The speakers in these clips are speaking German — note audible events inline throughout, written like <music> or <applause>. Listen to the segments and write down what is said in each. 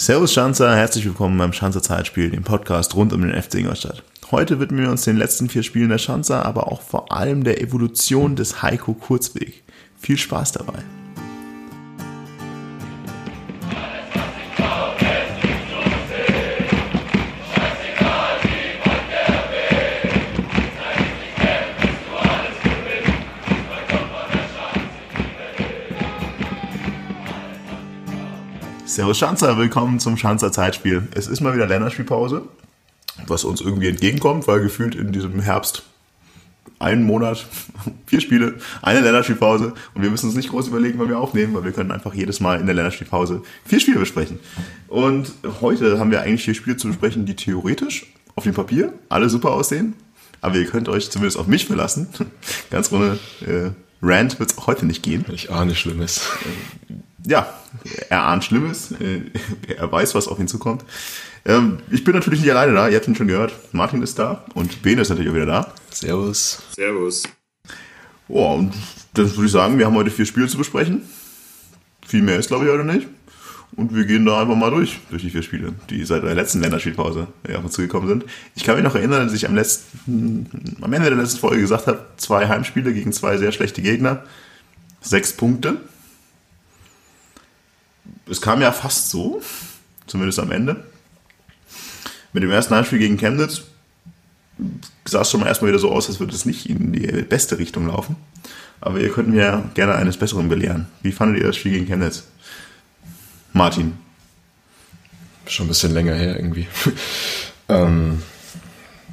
Servus Schanzer, herzlich willkommen beim Schanzer Zeitspiel, dem Podcast rund um den FC Ingolstadt. Heute widmen wir uns den letzten vier Spielen der Schanzer, aber auch vor allem der Evolution des Heiko Kurzweg. Viel Spaß dabei. Servus Schanzer, willkommen zum Schanzer Zeitspiel. Es ist mal wieder Länderspielpause, was uns irgendwie entgegenkommt, weil gefühlt in diesem Herbst einen Monat, <laughs> vier Spiele, eine Länderspielpause und wir müssen uns nicht groß überlegen, wann wir aufnehmen, weil wir können einfach jedes Mal in der Länderspielpause vier Spiele besprechen. Und heute haben wir eigentlich vier Spiele zu besprechen, die theoretisch auf dem Papier alle super aussehen, aber ihr könnt euch zumindest auf mich verlassen. <laughs> Ganz ohne äh, Rant wird es heute nicht gehen. Ich ahne Schlimmes. Ja, er ahnt Schlimmes, äh, er weiß, was auf ihn zukommt. Ähm, ich bin natürlich nicht alleine da, ihr habt ihn schon gehört. Martin ist da und Bene ist natürlich auch wieder da. Servus. Servus. Oh, und dann würde ich sagen, wir haben heute vier Spiele zu besprechen. Viel mehr ist, glaube ich, heute nicht. Und wir gehen da einfach mal durch, durch die vier Spiele, die seit der letzten Länderspielpause auf uns zugekommen sind. Ich kann mich noch erinnern, dass ich am letzten, am Ende der letzten Folge gesagt habe, zwei Heimspiele gegen zwei sehr schlechte Gegner. Sechs Punkte es kam ja fast so, zumindest am Ende. Mit dem ersten Heimspiel gegen Chemnitz sah es schon mal erstmal wieder so aus, als würde es nicht in die beste Richtung laufen. Aber ihr könnt mir gerne eines Besseren belehren. Wie fandet ihr das Spiel gegen Chemnitz? Martin. Schon ein bisschen länger her irgendwie. <laughs> ähm,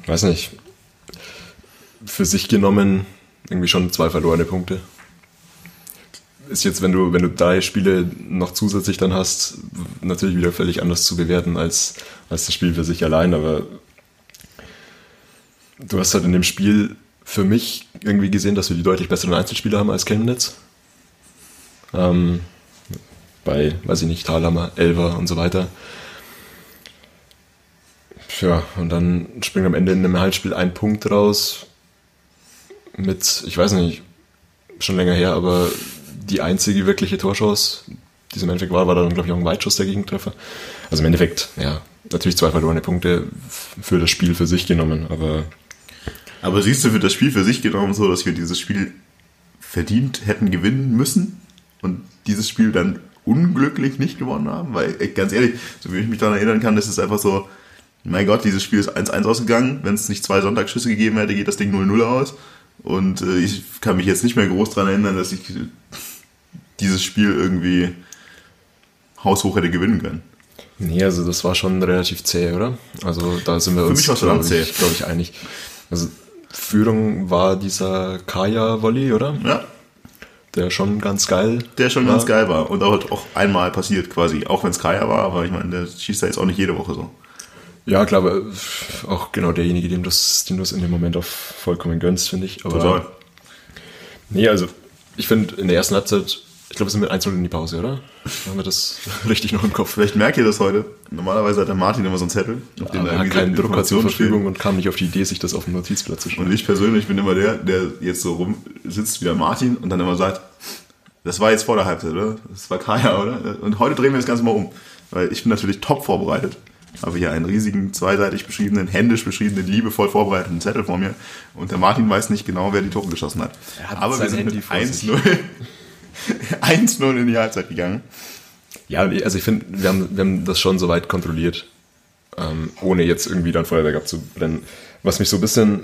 weiß nicht. Für sich genommen irgendwie schon zwei verlorene Punkte ist jetzt, wenn du, wenn du drei Spiele noch zusätzlich dann hast, natürlich wieder völlig anders zu bewerten als, als das Spiel für sich allein, aber du hast halt in dem Spiel für mich irgendwie gesehen, dass wir die deutlich besseren Einzelspieler haben als Chemnitz. Ähm, bei, weiß ich nicht, Thalhammer, Elver und so weiter. Ja, und dann springt am Ende in einem Halbspiel ein Punkt raus mit, ich weiß nicht, schon länger her, aber die einzige wirkliche Torschance, die es im Endeffekt war, war dann, glaube ich, auch ein Weitschuss der Gegentreffer. Also im Endeffekt, ja, natürlich zwei verlorene Punkte für das Spiel für sich genommen, aber. Aber siehst du für das Spiel für sich genommen so, dass wir dieses Spiel verdient hätten gewinnen müssen und dieses Spiel dann unglücklich nicht gewonnen haben? Weil, ganz ehrlich, so wie ich mich daran erinnern kann, ist es einfach so, mein Gott, dieses Spiel ist 1-1 ausgegangen. Wenn es nicht zwei Sonntagsschüsse gegeben hätte, geht das Ding 0-0 aus. Und äh, ich kann mich jetzt nicht mehr groß daran erinnern, dass ich dieses Spiel irgendwie haushoch hätte gewinnen können. Nee, also das war schon relativ zäh, oder? Also da sind wir Für uns, glaube ich, glaub ich, einig. Also Führung war dieser Kaya-Volley, oder? Ja. Der schon ganz geil Der schon war. ganz geil war. Und auch, auch einmal passiert quasi. Auch wenn es Kaya war, aber ich meine, der schießt da jetzt auch nicht jede Woche so. Ja, klar, aber auch genau derjenige, dem, das, dem du es in dem Moment auch vollkommen gönnst, finde ich. Aber, Total. Nee, also ich finde in der ersten Halbzeit ich glaube, wir sind mit 1 in die Pause, oder? Haben wir das <laughs> richtig noch im Kopf? Vielleicht merkt ihr das heute. Normalerweise hat der Martin immer so einen Zettel, auf dem er hat keinen Drucker zur Verfügung und kam nicht auf die Idee, sich das auf dem Notizblatt zu schreiben. Und ich persönlich bin immer der, der jetzt so rum sitzt wie der Martin und dann immer sagt, das war jetzt vor der Halbzeit, oder? Das war Kaya, oder? Und heute drehen wir das Ganze mal um. Weil ich bin natürlich top vorbereitet. Habe hier einen riesigen, zweiseitig beschriebenen, händisch beschriebenen, liebevoll vorbereiteten Zettel vor mir. Und der Martin weiß nicht genau, wer die Tore geschossen hat. hat Aber wir sind mit 1-0 <laughs> 1-0 in die Halbzeit gegangen. Ja, also ich finde, wir haben, wir haben das schon soweit kontrolliert, ähm, ohne jetzt irgendwie dann Feuerwerk abzubrennen. Was mich so ein bisschen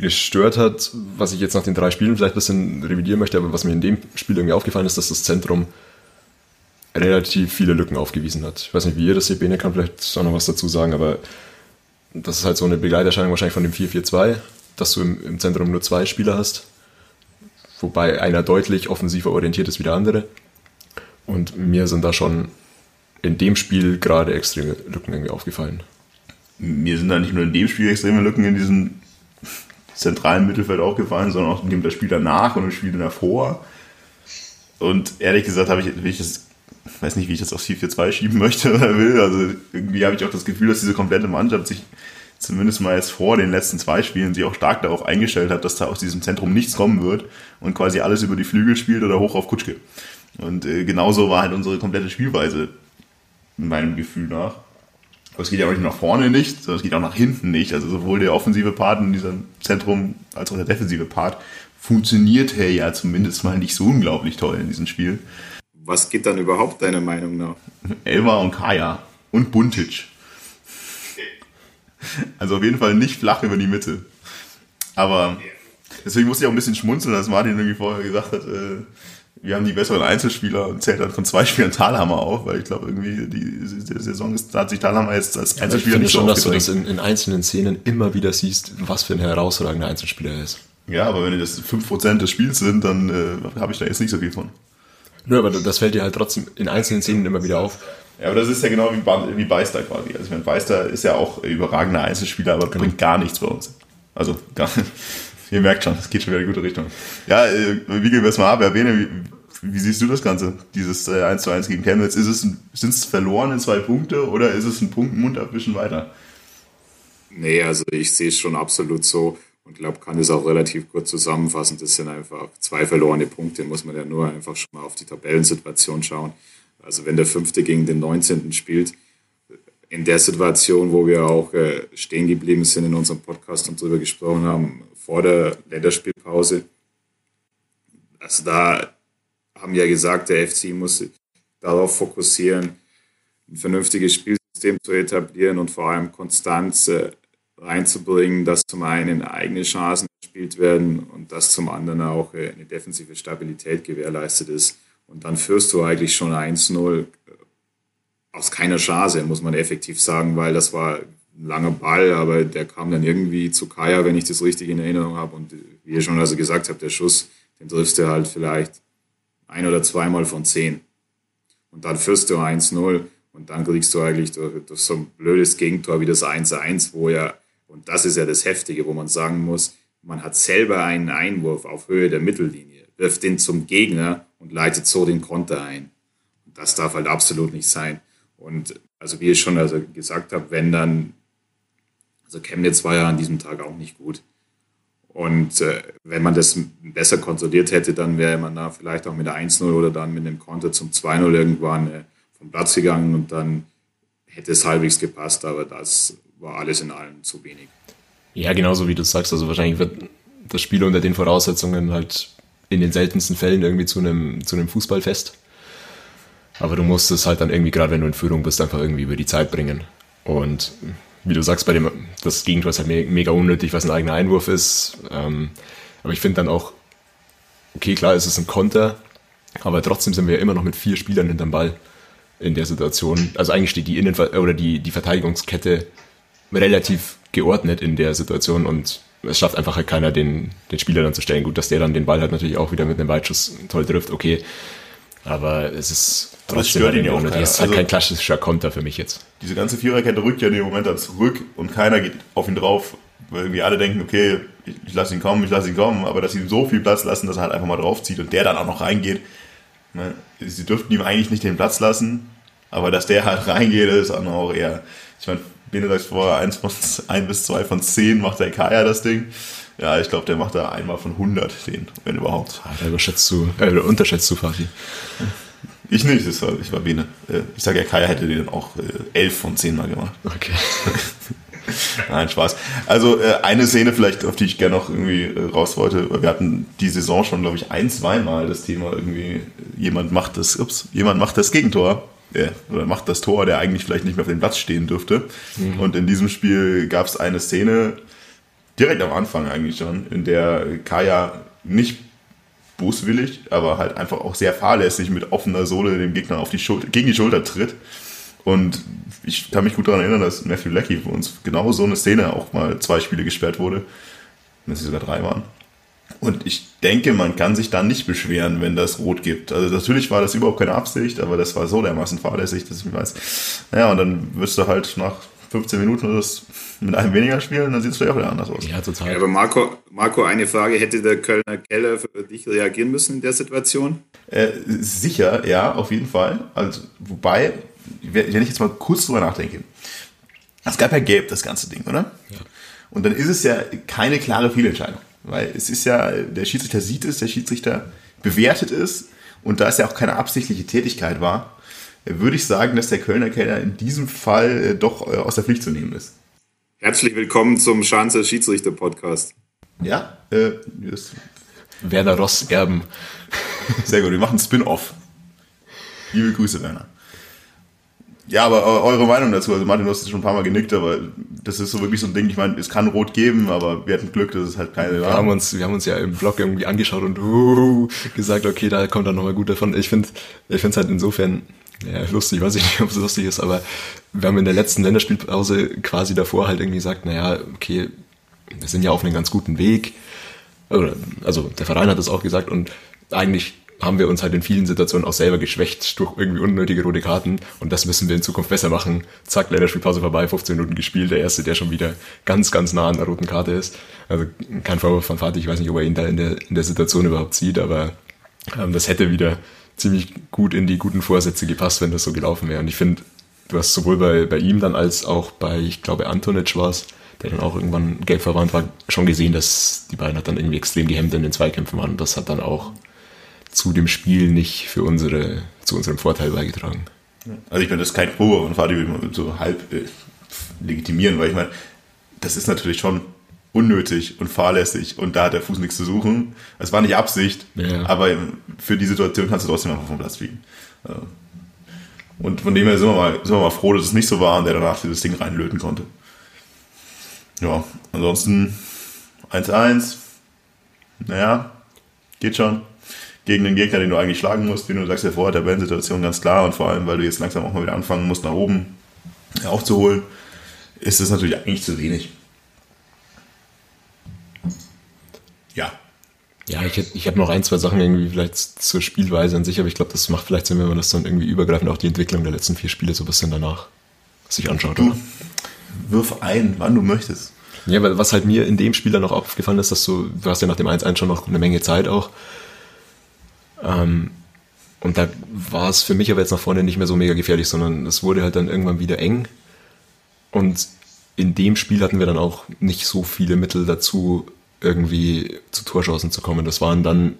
gestört hat, was ich jetzt nach den drei Spielen vielleicht ein bisschen revidieren möchte, aber was mir in dem Spiel irgendwie aufgefallen ist, dass das Zentrum relativ viele Lücken aufgewiesen hat. Ich weiß nicht, wie ihr das seht, Bene kann vielleicht auch noch was dazu sagen, aber das ist halt so eine Begleiterscheinung wahrscheinlich von dem 4-4-2, dass du im, im Zentrum nur zwei Spieler hast wobei einer deutlich offensiver orientiert ist wie der andere. Und mir sind da schon in dem Spiel gerade extreme Lücken irgendwie aufgefallen. Mir sind da nicht nur in dem Spiel extreme Lücken in diesen zentralen Mittelfeld aufgefallen, sondern auch in dem Spiel danach und im Spiel davor. Und ehrlich gesagt habe ich, ich das, weiß nicht, wie ich das auf 4-4-2 schieben möchte oder will. Also irgendwie habe ich auch das Gefühl, dass diese komplette Mannschaft sich zumindest mal jetzt vor den letzten zwei Spielen sich auch stark darauf eingestellt hat, dass da aus diesem Zentrum nichts kommen wird und quasi alles über die Flügel spielt oder hoch auf Kutschke. Und äh, genauso war halt unsere komplette Spielweise meinem Gefühl nach. Aber es geht ja auch nicht nach vorne nicht, sondern es geht auch nach hinten nicht. Also sowohl der offensive Part in diesem Zentrum als auch der defensive Part funktioniert ja zumindest mal nicht so unglaublich toll in diesem Spiel. Was geht dann überhaupt deiner Meinung nach? Elmar und Kaya und Buntic. Also auf jeden Fall nicht flach über die Mitte. Aber deswegen musste ich auch ein bisschen schmunzeln, als Martin irgendwie vorher gesagt hat, äh, wir haben die besseren Einzelspieler und zählt dann von zwei Spielern Talhammer auf, weil ich glaube, irgendwie die, die Saison ist, da hat sich Talhammer jetzt als Einzelspieler nicht so schon, dass du das in, in, einzelnen Szenen immer wieder siehst, was für ein herausragender Einzelspieler er ist. Ja, aber wenn das 5% des Spiels sind, dann äh, habe ich da jetzt nicht so viel von. Nö, aber das fällt dir halt trotzdem in einzelnen Szenen immer wieder auf. Ja, aber das ist ja genau wie, wie Beister quasi. Also ich meine, Beister ist ja auch überragender Einzelspieler, aber genau. bringt gar nichts bei uns. Also gar nicht. <laughs> Ihr merkt schon, es geht schon wieder in die gute Richtung. Ja, äh, wie gehen wir es mal ab? Erwähne, wie, wie siehst du das Ganze? Dieses äh, 1 zu 1 gegen Chemnitz. Ist es, sind es verlorene zwei Punkte oder ist es ein Punkt Mund abwischen weiter? Nee, also ich sehe es schon absolut so und glaube, kann es auch relativ kurz zusammenfassen. Das sind einfach zwei verlorene Punkte, muss man ja nur einfach schon mal auf die Tabellensituation schauen. Also wenn der Fünfte gegen den 19. spielt, in der Situation, wo wir auch äh, stehen geblieben sind in unserem Podcast und darüber gesprochen haben, vor der Länderspielpause. Also da haben wir ja gesagt, der FC muss darauf fokussieren, ein vernünftiges Spielsystem zu etablieren und vor allem Konstanz äh, reinzubringen, dass zum einen eigene Chancen gespielt werden und dass zum anderen auch äh, eine defensive Stabilität gewährleistet ist. Und dann führst du eigentlich schon 1-0 aus keiner Chance, muss man effektiv sagen, weil das war ein langer Ball, aber der kam dann irgendwie zu Kaya, wenn ich das richtig in Erinnerung habe. Und wie ihr schon also gesagt habt, der Schuss, den triffst du halt vielleicht ein oder zweimal von zehn. Und dann führst du 1-0 und dann kriegst du eigentlich durch, durch so ein blödes Gegentor wie das 1-1, wo ja, und das ist ja das Heftige, wo man sagen muss, man hat selber einen Einwurf auf Höhe der Mittellinie, wirft den zum Gegner und leitet so den Konter ein. Das darf halt absolut nicht sein. Und also wie ich schon also gesagt habe, wenn dann also Chemnitz war ja an diesem Tag auch nicht gut. Und äh, wenn man das besser kontrolliert hätte, dann wäre man da vielleicht auch mit der 1-0 oder dann mit dem Konter zum 2-0 irgendwann äh, vom Platz gegangen und dann hätte es halbwegs gepasst, aber das war alles in allem zu wenig. Ja, genauso wie du sagst. Also wahrscheinlich wird das Spiel unter den Voraussetzungen halt in den seltensten Fällen irgendwie zu einem, zu einem Fußballfest. Aber du musst es halt dann irgendwie, gerade wenn du in Führung bist, einfach irgendwie über die Zeit bringen. Und wie du sagst, bei dem, das Gegentor ist halt mega unnötig, was ein eigener Einwurf ist. Ähm, aber ich finde dann auch, okay, klar, es ist ein Konter, aber trotzdem sind wir immer noch mit vier Spielern hinterm Ball in der Situation. Also eigentlich steht die Innen oder die, die Verteidigungskette relativ geordnet in der Situation und es schafft einfach halt keiner, den, den Spieler dann zu stellen. Gut, dass der dann den Ball halt natürlich auch wieder mit einem Weitschuss toll trifft, okay. Aber es ist trotzdem halt ja auch keiner. Das ist halt also, kein klassischer Konter für mich jetzt. Diese ganze Viererkette rückt ja in dem Moment dann zurück und keiner geht auf ihn drauf, weil irgendwie alle denken, okay, ich, ich lasse ihn kommen, ich lasse ihn kommen, aber dass sie ihm so viel Platz lassen, dass er halt einfach mal draufzieht und der dann auch noch reingeht. Ne? Sie dürften ihm eigentlich nicht den Platz lassen, aber dass der halt <laughs> reingeht, ist dann auch eher, ich meine, Benedikt vor 1, von, 1 bis 2 von 10 macht der Kaya das Ding. Ja, ich glaube, der macht da einmal von 100 den, wenn überhaupt. Ah, da überschätzt du, äh, unterschätzt du Fatih. Ich nicht, das war, ich war Bene. Äh, ich sage ja, Kaya hätte den auch äh, 11 von 10 Mal gemacht. Okay. <laughs> Nein, Spaß. Also äh, eine Szene vielleicht, auf die ich gerne noch irgendwie äh, raus wollte. Wir hatten die Saison schon, glaube ich, ein, zweimal das Thema irgendwie, jemand macht das, ups, jemand macht das Gegentor. Der, oder macht das Tor, der eigentlich vielleicht nicht mehr auf dem Platz stehen dürfte. Mhm. Und in diesem Spiel gab es eine Szene, direkt am Anfang eigentlich schon, in der Kaya nicht boswillig, aber halt einfach auch sehr fahrlässig mit offener Sohle dem Gegner auf die Schulter, gegen die Schulter tritt. Und ich kann mich gut daran erinnern, dass Matthew Leckie für uns genau so eine Szene auch mal zwei Spiele gesperrt wurde. Wenn sie sogar drei waren. Und ich denke, man kann sich dann nicht beschweren, wenn das rot gibt. Also natürlich war das überhaupt keine Absicht, aber das war so dermaßen fahrlässig, dass ich weiß. Naja, und dann wirst du halt nach 15 Minuten oder das mit einem weniger spielen, dann sieht es vielleicht auch wieder anders aus. Ja, total. Ja, aber Marco, Marco, eine Frage, hätte der Kölner Keller für dich reagieren müssen in der Situation? Äh, sicher, ja, auf jeden Fall. Also, wobei, wenn ich jetzt mal kurz drüber nachdenke, es gab ja gelb, das ganze Ding, oder? Ja. Und dann ist es ja keine klare Fehlentscheidung. Weil es ist ja, der Schiedsrichter sieht es, der Schiedsrichter bewertet es und da es ja auch keine absichtliche Tätigkeit war, würde ich sagen, dass der Kölner Keller in diesem Fall äh, doch äh, aus der Pflicht zu nehmen ist. Herzlich willkommen zum Schanzer Schiedsrichter Podcast. Ja, äh, yes. Werner Ross erben. Sehr gut, wir machen Spin-off. Liebe Grüße, Werner. Ja, aber eure Meinung dazu, also Martin, du hast es schon ein paar Mal genickt, aber das ist so wirklich so ein Ding, ich meine, es kann rot geben, aber wir hatten Glück, dass es halt keine war. Wir haben uns, wir haben uns ja im Blog irgendwie angeschaut und uh, gesagt, okay, da kommt dann nochmal gut davon. Ich finde, ich finde es halt insofern, ja, lustig, weiß ich nicht, ob es lustig ist, aber wir haben in der letzten Länderspielpause quasi davor halt irgendwie gesagt, naja, okay, wir sind ja auf einem ganz guten Weg. Also der Verein hat das auch gesagt und eigentlich haben wir uns halt in vielen Situationen auch selber geschwächt durch irgendwie unnötige rote Karten und das müssen wir in Zukunft besser machen. Zack, Länderspielpause vorbei, 15 Minuten gespielt, der Erste, der schon wieder ganz, ganz nah an der roten Karte ist. Also kein Vorwurf von Fatih, ich weiß nicht, ob er ihn da in der, in der Situation überhaupt sieht, aber ähm, das hätte wieder ziemlich gut in die guten Vorsätze gepasst, wenn das so gelaufen wäre. Und ich finde, du hast sowohl bei, bei ihm dann als auch bei, ich glaube, Antonic war es, der dann auch irgendwann gelb verwandt war, schon gesehen, dass die beiden halt dann irgendwie extrem gehemmt in den Zweikämpfen waren. Und das hat dann auch zu dem Spiel nicht für unsere, zu unserem Vorteil beigetragen. Also ich meine, das ist kein Vorwurf und Fadi will so halb äh, legitimieren, weil ich meine, das ist natürlich schon unnötig und fahrlässig und da hat der Fuß nichts zu suchen. Es war nicht Absicht, ja. aber für die Situation kannst du trotzdem einfach vom Platz fliegen. Äh, und von dem her sind wir, mal, sind wir mal froh, dass es nicht so war und der danach dieses Ding reinlöten konnte. Ja, ansonsten 1-1. Naja, geht schon gegen den Gegner, den du eigentlich schlagen musst, wie du sagst ja vorher, der Tabellensituation ganz klar und vor allem, weil du jetzt langsam auch mal wieder anfangen musst, nach oben aufzuholen, ist es natürlich eigentlich zu wenig. Ja. Ja, ich, ich habe noch ein, zwei Sachen irgendwie vielleicht zur Spielweise an sich, aber ich glaube, das macht vielleicht Sinn, wenn man das dann irgendwie übergreifend auch die Entwicklung der letzten vier Spiele so ein bisschen danach sich anschaut. Du, wirf ein, wann du möchtest. Ja, weil was halt mir in dem Spiel dann noch aufgefallen ist, dass du, du hast ja nach dem 1-1 schon noch eine Menge Zeit auch, ähm, und da war es für mich aber jetzt nach vorne nicht mehr so mega gefährlich, sondern es wurde halt dann irgendwann wieder eng. Und in dem Spiel hatten wir dann auch nicht so viele Mittel dazu, irgendwie zu Torchancen zu kommen. Das waren dann,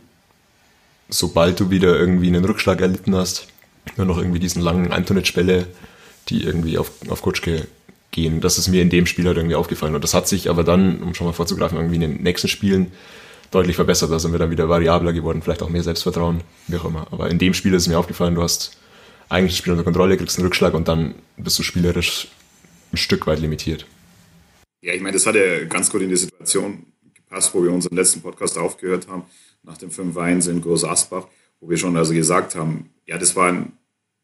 sobald du wieder irgendwie einen Rückschlag erlitten hast, nur noch irgendwie diesen langen Antonitsch-Bälle, die irgendwie auf, auf Kutschke gehen. Das ist mir in dem Spiel halt irgendwie aufgefallen. Und das hat sich aber dann, um schon mal vorzugreifen, irgendwie in den nächsten Spielen deutlich verbessert. Da sind wir dann wieder variabler geworden, vielleicht auch mehr Selbstvertrauen, wie auch immer. Aber in dem Spiel ist mir aufgefallen, du hast eigentlich das Spiel unter Kontrolle, kriegst einen Rückschlag und dann bist du spielerisch ein Stück weit limitiert. Ja, ich meine, das hat ja ganz gut in die Situation gepasst, wo wir unseren letzten Podcast aufgehört haben, nach dem fünf Weins in Groß Asbach, wo wir schon also gesagt haben, ja, das waren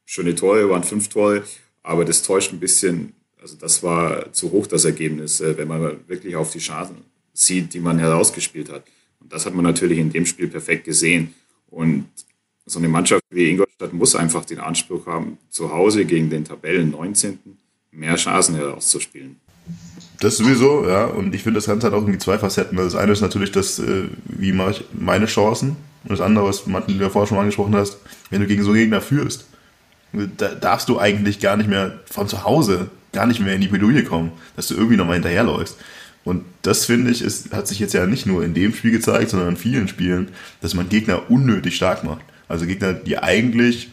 schöne Tore, waren fünf Tore, aber das täuscht ein bisschen, also das war zu hoch das Ergebnis, äh, wenn man wirklich auf die Chancen sieht, die man herausgespielt hat. Und das hat man natürlich in dem Spiel perfekt gesehen. Und so eine Mannschaft wie Ingolstadt muss einfach den Anspruch haben, zu Hause gegen den Tabellen 19. mehr Chancen herauszuspielen. Das sowieso, ja. Und ich finde, das Ganze hat auch irgendwie zwei Facetten. Das eine ist natürlich das, äh, wie mache ich meine Chancen. Und das andere, was Martin, ja vorher schon angesprochen hast, wenn du gegen so Gegner führst, da darfst du eigentlich gar nicht mehr von zu Hause gar nicht mehr in die Medaille kommen, dass du irgendwie nochmal hinterherläufst. Und das finde ich, ist, hat sich jetzt ja nicht nur in dem Spiel gezeigt, sondern in vielen Spielen, dass man Gegner unnötig stark macht. Also Gegner, die eigentlich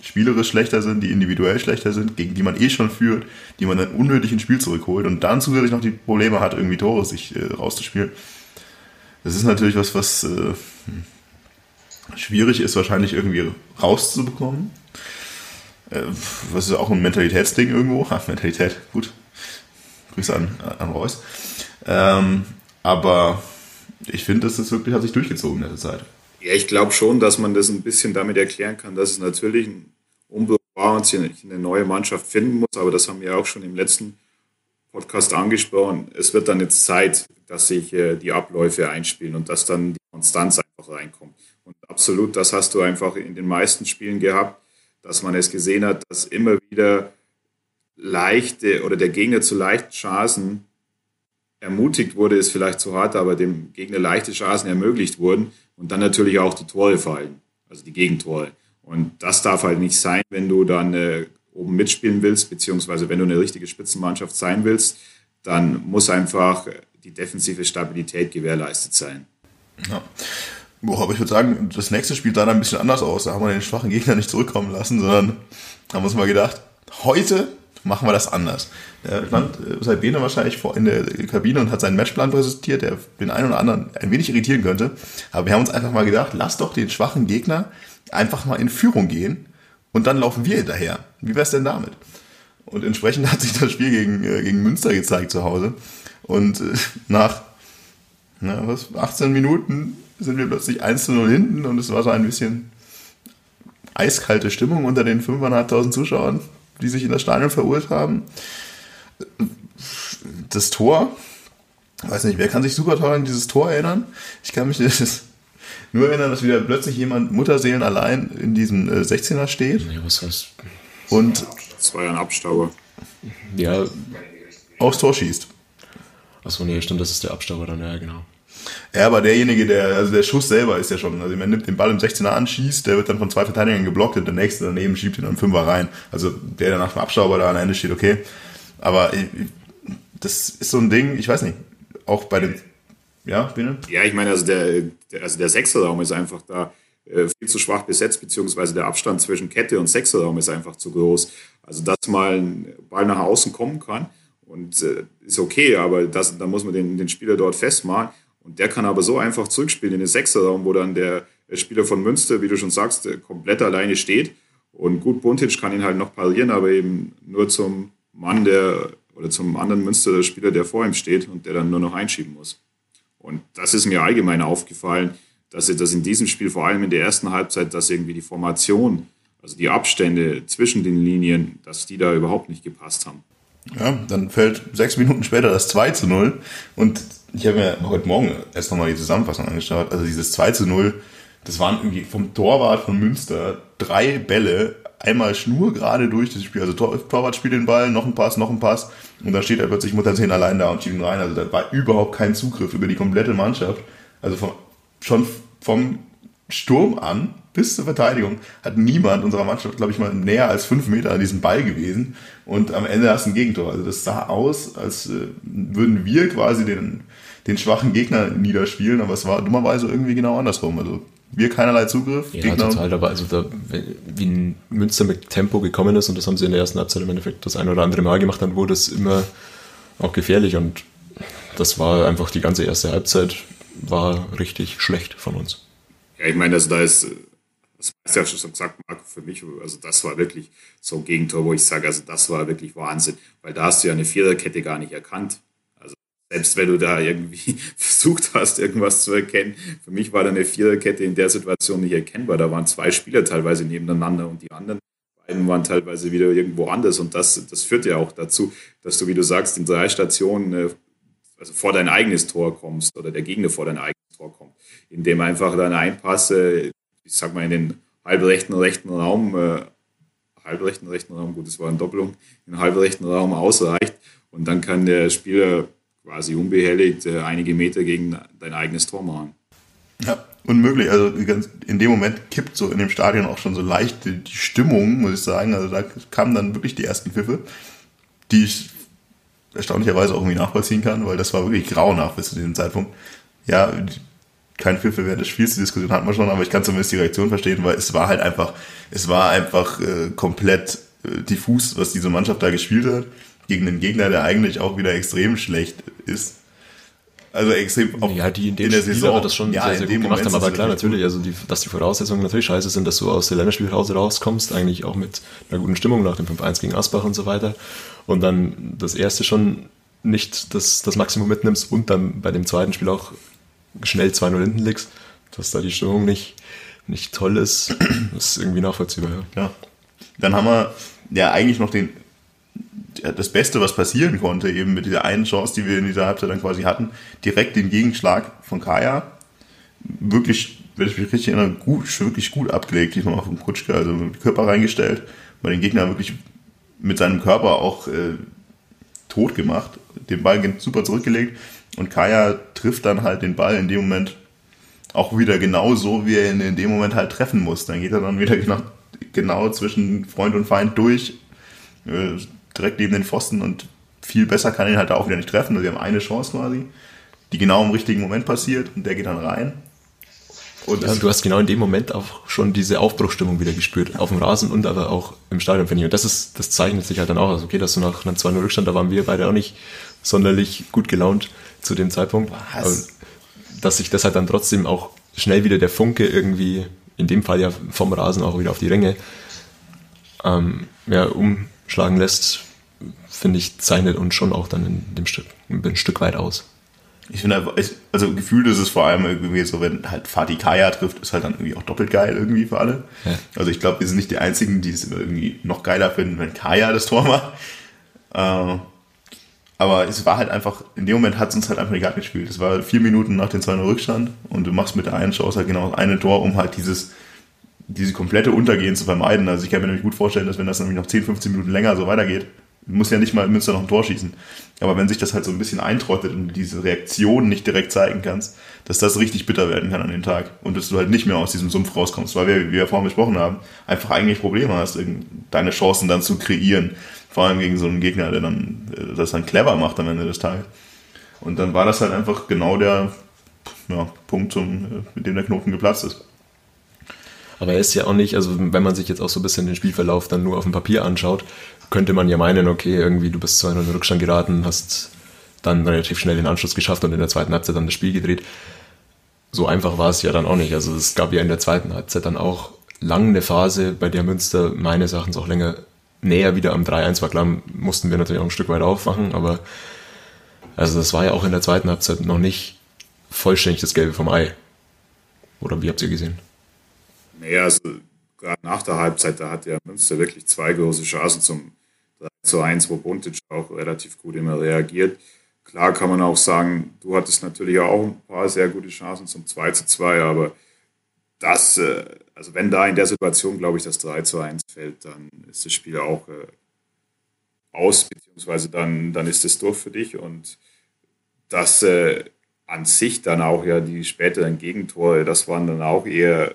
spielerisch schlechter sind, die individuell schlechter sind, gegen die man eh schon führt, die man dann unnötig ins Spiel zurückholt und dann zusätzlich noch die Probleme hat, irgendwie Tore sich äh, rauszuspielen. Das ist natürlich was, was äh, schwierig ist, wahrscheinlich irgendwie rauszubekommen. Äh, was ist auch ein Mentalitätsding irgendwo. Ha, Mentalität, gut. Grüße an, an Reus. Ähm, aber ich finde, das wirklich hat sich durchgezogen in der Zeit. Ja, ich glaube schon, dass man das ein bisschen damit erklären kann, dass es natürlich ein Umbruch war und sich eine neue Mannschaft finden muss. Aber das haben wir auch schon im letzten Podcast angesprochen. Es wird dann jetzt Zeit, dass sich äh, die Abläufe einspielen und dass dann die Konstanz einfach reinkommt. Und absolut, das hast du einfach in den meisten Spielen gehabt, dass man es gesehen hat, dass immer wieder leichte oder der Gegner zu leichten Chancen ermutigt wurde, ist vielleicht zu hart, aber dem Gegner leichte Chancen ermöglicht wurden und dann natürlich auch die Tore fallen, also die Gegentore. Und das darf halt nicht sein, wenn du dann äh, oben mitspielen willst, beziehungsweise wenn du eine richtige Spitzenmannschaft sein willst, dann muss einfach die defensive Stabilität gewährleistet sein. Ja. Boah, aber ich würde sagen, das nächste Spiel sah dann ein bisschen anders aus. Da haben wir den schwachen Gegner nicht zurückkommen lassen, sondern haben uns mal gedacht, heute machen wir das anders. Der stand äh, Bene wahrscheinlich vor in der Kabine und hat seinen Matchplan präsentiert, der den einen oder anderen ein wenig irritieren könnte. Aber wir haben uns einfach mal gedacht, lass doch den schwachen Gegner einfach mal in Führung gehen und dann laufen wir hinterher. Wie wär's denn damit? Und entsprechend <laughs> hat sich das Spiel gegen, äh, gegen Münster gezeigt zu Hause. Und äh, nach na, was, 18 Minuten sind wir plötzlich 1 zu 0 hinten und es war so ein bisschen eiskalte Stimmung unter den 5.500 Zuschauern, die sich in das Stadion verirrt haben. Das Tor, weiß nicht, wer kann sich super toll an dieses Tor erinnern? Ich kann mich <laughs> nur erinnern, dass wieder plötzlich jemand Mutterseelen allein in diesem 16er steht. Nee, was heißt? Und das war ja ein Abstauber. Ja. Aufs Tor schießt. Achso, nee, stimmt, das ist der Abstauber dann, ja, genau. Ja, aber derjenige, der, also der Schuss selber ist ja schon, also man nimmt den Ball im 16er an, schießt, der wird dann von zwei Verteidigern geblockt und der nächste daneben schiebt ihn dann Fünfer rein. Also der, der nach dem Abstauber da am Ende steht, okay. Aber das ist so ein Ding, ich weiß nicht, auch bei den, ja, bitte? Ja, ich meine, also der, der, also der Sechserraum ist einfach da äh, viel zu schwach besetzt, beziehungsweise der Abstand zwischen Kette und Sechserraum ist einfach zu groß. Also, dass mal ein Ball nach außen kommen kann und äh, ist okay, aber das, da muss man den, den Spieler dort festmachen. Und der kann aber so einfach zurückspielen in den Sechserraum, wo dann der, Spieler von Münster, wie du schon sagst, äh, komplett alleine steht. Und gut, Buntic kann ihn halt noch parieren, aber eben nur zum Mann, der oder zum anderen Münster Spieler, der vor ihm steht und der dann nur noch einschieben muss. Und das ist mir allgemein aufgefallen, dass das in diesem Spiel, vor allem in der ersten Halbzeit, dass irgendwie die Formation, also die Abstände zwischen den Linien, dass die da überhaupt nicht gepasst haben. Ja, dann fällt sechs Minuten später das 2 zu 0 und ich habe mir heute Morgen erst nochmal die Zusammenfassung angeschaut. Also dieses 2 zu 0, das waren irgendwie vom Torwart von Münster drei Bälle, einmal schnurgerade durch das Spiel. Also Tor, Torwart spielt den Ball, noch ein Pass, noch ein Pass und dann steht er plötzlich Mutterzehn allein da und schiebt ihn rein. Also da war überhaupt kein Zugriff über die komplette Mannschaft. Also vom, schon vom Sturm an bis zur Verteidigung hat niemand unserer Mannschaft, glaube ich, mal näher als fünf Meter an diesem Ball gewesen. Und am Ende hast du ein Gegentor. Also das sah aus, als äh, würden wir quasi den den schwachen Gegner niederspielen, aber es war dummerweise irgendwie genau andersrum. Also wir keinerlei Zugriff. Ja, Gegner. total, aber also da, wie Münster mit Tempo gekommen ist und das haben sie in der ersten Halbzeit im Endeffekt das ein oder andere Mal gemacht, dann wurde es immer auch gefährlich und das war einfach die ganze erste Halbzeit war richtig schlecht von uns. Ja, ich meine, also da ist, das hast du ja schon gesagt, Marco, für mich, also das war wirklich so ein Gegentor, wo ich sage, also das war wirklich Wahnsinn, weil da hast du ja eine Viererkette gar nicht erkannt selbst wenn du da irgendwie <laughs> versucht hast, irgendwas zu erkennen, für mich war da eine Viererkette in der Situation nicht erkennbar. Da waren zwei Spieler teilweise nebeneinander und die anderen beiden waren teilweise wieder irgendwo anders. Und das, das führt ja auch dazu, dass du, wie du sagst, in drei Stationen äh, also vor dein eigenes Tor kommst oder der Gegner vor dein eigenes Tor kommt, indem einfach dann ein Pass, ich sag mal, in den halbrechten rechten Raum, äh, halbrechten rechten Raum, gut, das war eine Doppelung, in den halbrechten Raum ausreicht und dann kann der Spieler quasi unbehelligt äh, einige Meter gegen dein eigenes Tor machen. Ja, unmöglich. Also in dem Moment kippt so in dem Stadion auch schon so leicht die, Stimmung, muss ich sagen. Also da kamen dann wirklich die ersten Pfiffe, die ich erstaunlicherweise auch irgendwie nachvollziehen kann, weil das war wirklich grauenhaft bis zu diesem Zeitpunkt. Ja, kein Pfiffe während des Spiels, die Diskussion hatten wir schon, aber ich kann zumindest die Reaktion verstehen, weil es war halt einfach, es war einfach äh, komplett äh, diffus, was diese Mannschaft da gespielt hat gegen einen Gegner, der eigentlich auch wieder extrem schlecht ist. Also extrem auf, ja, die in, dem in der Spiel Saison das schon ja, sehr, sehr gut gemacht Moment haben, aber klar, natürlich, also die, dass die Voraussetzungen natürlich scheiße sind, dass du aus der Länderspielpause rauskommst, eigentlich auch mit einer guten Stimmung nach dem 5-1 gegen Asbach und so weiter und dann das erste schon nicht das, das Maximum mitnimmst und dann bei dem zweiten Spiel auch schnell 2-0 hinten liegst, dass da die Stimmung nicht, nicht toll ist, <clears throat> ist irgendwie nachvollziehbar. Ja. ja. Dann haben wir ja eigentlich noch den das Beste, was passieren konnte, eben mit dieser einen Chance, die wir in dieser Halbzeit dann quasi hatten, direkt den Gegenschlag von Kaya. Wirklich, wenn ich mich richtig erinnere, gut, wirklich gut abgelegt, diesmal auf dem Kutschke, also mit dem Körper reingestellt, bei den Gegnern wirklich mit seinem Körper auch äh, tot gemacht, den Ball super zurückgelegt und Kaya trifft dann halt den Ball in dem Moment auch wieder genau so, wie er ihn in dem Moment halt treffen muss. Dann geht er dann wieder <laughs> genau, genau zwischen Freund und Feind durch, äh, direkt neben den Pfosten und viel besser kann ihn halt auch wieder nicht treffen. Also wir haben eine Chance quasi, die genau im richtigen Moment passiert und der geht dann rein. Und ja, du hast genau in dem Moment auch schon diese Aufbruchstimmung wieder gespürt, auf dem Rasen und aber auch im Stadion, finde ich. Und das ist, das zeichnet sich halt dann auch aus. Okay, dass du nach einem 2-0 Rückstand, da waren wir beide auch nicht sonderlich gut gelaunt zu dem Zeitpunkt. Was? Aber dass sich das halt dann trotzdem auch schnell wieder der Funke irgendwie, in dem Fall ja vom Rasen auch wieder auf die Ränge, ähm, ja, umschlagen lässt, finde ich, zeichnet uns schon auch dann in dem Stück ein Stück weit aus. Ich finde, also gefühlt ist es vor allem irgendwie so, wenn halt Fatih Kaya trifft, ist halt dann irgendwie auch doppelt geil irgendwie für alle. Ja. Also ich glaube, wir sind nicht die Einzigen, die es irgendwie noch geiler finden, wenn Kaya das Tor macht. Äh, aber es war halt einfach, in dem Moment hat es uns halt einfach egal gespielt. Es war vier Minuten nach dem 2 Rückstand und du machst mit der einen Chance halt genau eine Tor, um halt dieses, diese komplette Untergehen zu vermeiden. Also ich kann mir nämlich gut vorstellen, dass wenn das nämlich noch 10, 15 Minuten länger so weitergeht, muss ja nicht mal Münster noch ein Tor schießen. Aber wenn sich das halt so ein bisschen eintrottet und diese Reaktion nicht direkt zeigen kannst, dass das richtig bitter werden kann an den Tag und dass du halt nicht mehr aus diesem Sumpf rauskommst, weil wir, wie wir vorhin besprochen haben, einfach eigentlich Probleme hast, deine Chancen dann zu kreieren. Vor allem gegen so einen Gegner, der dann äh, das dann clever macht am Ende des Tages. Und dann war das halt einfach genau der ja, Punkt, äh, mit dem der Knoten geplatzt ist. Aber er ist ja auch nicht, also wenn man sich jetzt auch so ein bisschen den Spielverlauf dann nur auf dem Papier anschaut, könnte man ja meinen, okay, irgendwie du bist in den Rückstand geraten, hast dann relativ schnell den Anschluss geschafft und in der zweiten Halbzeit dann das Spiel gedreht. So einfach war es ja dann auch nicht. Also es gab ja in der zweiten Halbzeit dann auch lang eine Phase, bei der Münster meines Erachtens auch länger näher wieder am 3-1 war. Klar, mussten wir natürlich auch ein Stück weit aufmachen, aber also das war ja auch in der zweiten Halbzeit noch nicht vollständig das Gelbe vom Ei. Oder wie habt ihr gesehen? Naja, also gerade nach der Halbzeit, da hat ja Münster wirklich zwei große Chancen zum 3 zu 1, wo Buntic auch relativ gut immer reagiert. Klar kann man auch sagen, du hattest natürlich auch ein paar sehr gute Chancen zum 2 zu 2, aber das, äh, also wenn da in der Situation, glaube ich, das 3 zu 1 fällt, dann ist das Spiel auch äh, aus, beziehungsweise dann, dann ist es durch für dich und das äh, an sich dann auch ja die späteren Gegentore, das waren dann auch eher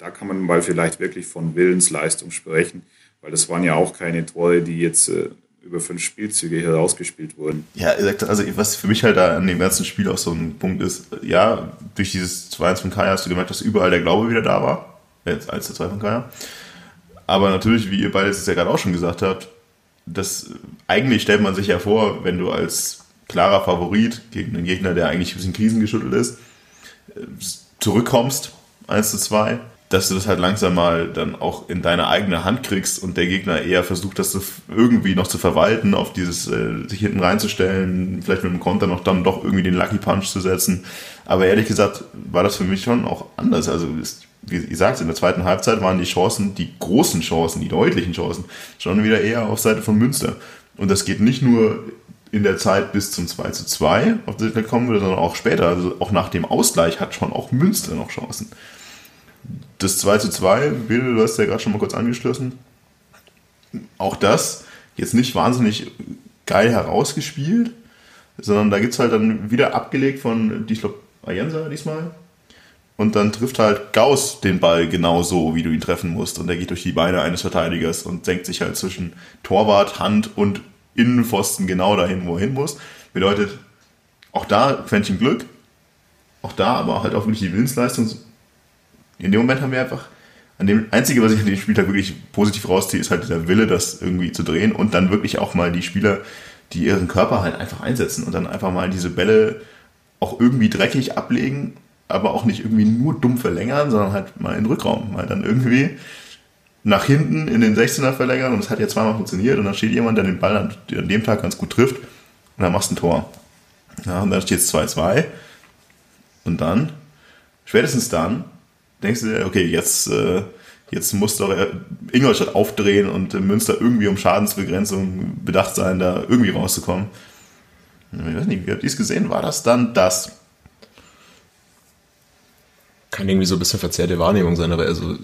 da kann man mal vielleicht wirklich von Willensleistung sprechen, weil das waren ja auch keine Tore, die jetzt äh, über fünf Spielzüge herausgespielt wurden. Ja, also was für mich halt da an dem ganzen Spiel auch so ein Punkt ist, ja, durch dieses 2-1 von Kaya hast du gemerkt, dass überall der Glaube wieder da war, jetzt als der 2 von Kaya. Aber natürlich, wie ihr beide es ja gerade auch schon gesagt habt, das eigentlich stellt man sich ja vor, wenn du als klarer Favorit gegen einen Gegner, der eigentlich ein bisschen krisengeschüttelt ist, äh, zurückkommst, 1 zu 2, dass du das halt langsam mal dann auch in deine eigene Hand kriegst und der Gegner eher versucht, das irgendwie noch zu verwalten, auf dieses äh, sich hinten reinzustellen, vielleicht mit dem Konter noch dann doch irgendwie den Lucky Punch zu setzen. Aber ehrlich gesagt war das für mich schon auch anders. Also ist, wie ihr sagt, in der zweiten Halbzeit waren die Chancen, die großen Chancen, die deutlichen Chancen, schon wieder eher auf Seite von Münster. Und das geht nicht nur in der Zeit bis zum 2 zu 2, auf das wir kommen würde, sondern auch später. Also auch nach dem Ausgleich hat schon auch Münster noch Chancen. Das 2 zu 2, Bill, du hast ja gerade schon mal kurz angeschlossen. Auch das jetzt nicht wahnsinnig geil herausgespielt, sondern da gibt es halt dann wieder abgelegt von, ich glaube, Ayensa diesmal. Und dann trifft halt Gauss den Ball genau so, wie du ihn treffen musst. Und er geht durch die Beine eines Verteidigers und senkt sich halt zwischen Torwart, Hand und Innenpfosten genau dahin, wo er hin muss. Bedeutet, auch da Quäntchen Glück. Auch da aber halt auch wirklich die Willensleistung in dem Moment haben wir einfach, an dem Einzige, was ich an dem Spieltag wirklich positiv rausziehe, ist halt dieser Wille, das irgendwie zu drehen und dann wirklich auch mal die Spieler, die ihren Körper halt einfach einsetzen und dann einfach mal diese Bälle auch irgendwie dreckig ablegen, aber auch nicht irgendwie nur dumm verlängern, sondern halt mal in den Rückraum, mal dann irgendwie nach hinten in den 16er verlängern und es hat ja zweimal funktioniert und dann steht jemand, der den Ball an, an dem Tag ganz gut trifft und dann machst du ein Tor. Ja, und dann steht es 2-2 und dann, spätestens dann, denkst du dir, okay, jetzt, äh, jetzt muss doch Ingolstadt aufdrehen und Münster irgendwie um Schadensbegrenzung bedacht sein, da irgendwie rauszukommen. Ich weiß nicht, wie habt ihr es gesehen? War das dann das? Kann irgendwie so ein bisschen verzerrte Wahrnehmung sein, aber also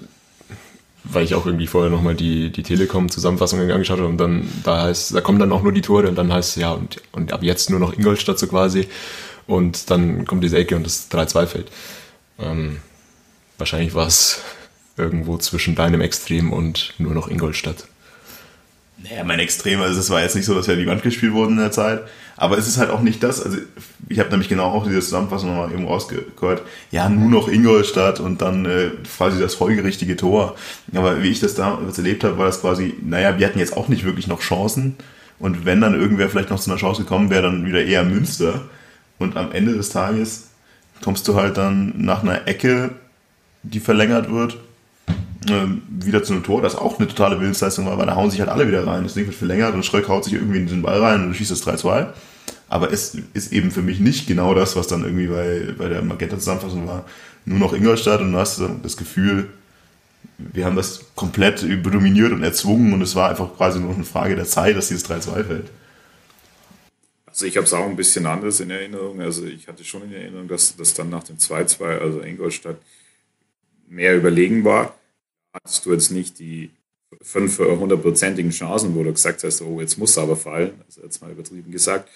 weil ich auch irgendwie vorher nochmal die, die Telekom-Zusammenfassung angeschaut habe und dann da heißt, da kommen dann auch nur die Tore und dann heißt es, ja, und, und ab jetzt nur noch Ingolstadt so quasi. Und dann kommt diese Ecke und das 3-2 fällt. Ähm, wahrscheinlich war es irgendwo zwischen deinem Extrem und nur noch Ingolstadt. Naja, mein Extrem, also es war jetzt nicht so, dass wir die Wand gespielt wurden in der Zeit, aber es ist halt auch nicht das, also ich habe nämlich genau auch diese Zusammenfassung nochmal eben rausgehört, ja, nur noch Ingolstadt und dann äh, quasi das folgerichtige Tor. Aber wie ich das damals erlebt habe, war das quasi, naja, wir hatten jetzt auch nicht wirklich noch Chancen und wenn dann irgendwer vielleicht noch zu einer Chance gekommen wäre, dann wieder eher Münster. Und am Ende des Tages kommst du halt dann nach einer Ecke, die verlängert wird, ähm, wieder zu einem Tor, das auch eine totale Willensleistung war, weil da hauen sich halt alle wieder rein. Das Ding wird verlängert und Schröck haut sich irgendwie in den Ball rein und schießt das 3-2. Aber es ist eben für mich nicht genau das, was dann irgendwie bei, bei der Magenta-Zusammenfassung war. Nur noch Ingolstadt und du hast das Gefühl, wir haben das komplett dominiert und erzwungen und es war einfach quasi nur eine Frage der Zeit, dass dieses 3-2 fällt. Also ich habe es auch ein bisschen anders in Erinnerung. Also ich hatte schon in Erinnerung, dass das dann nach dem 2-2, also Ingolstadt, mehr überlegen war hattest du jetzt nicht die fünf hundertprozentigen Chancen, wo du gesagt hast, oh, jetzt muss aber fallen, also jetzt mal übertrieben gesagt.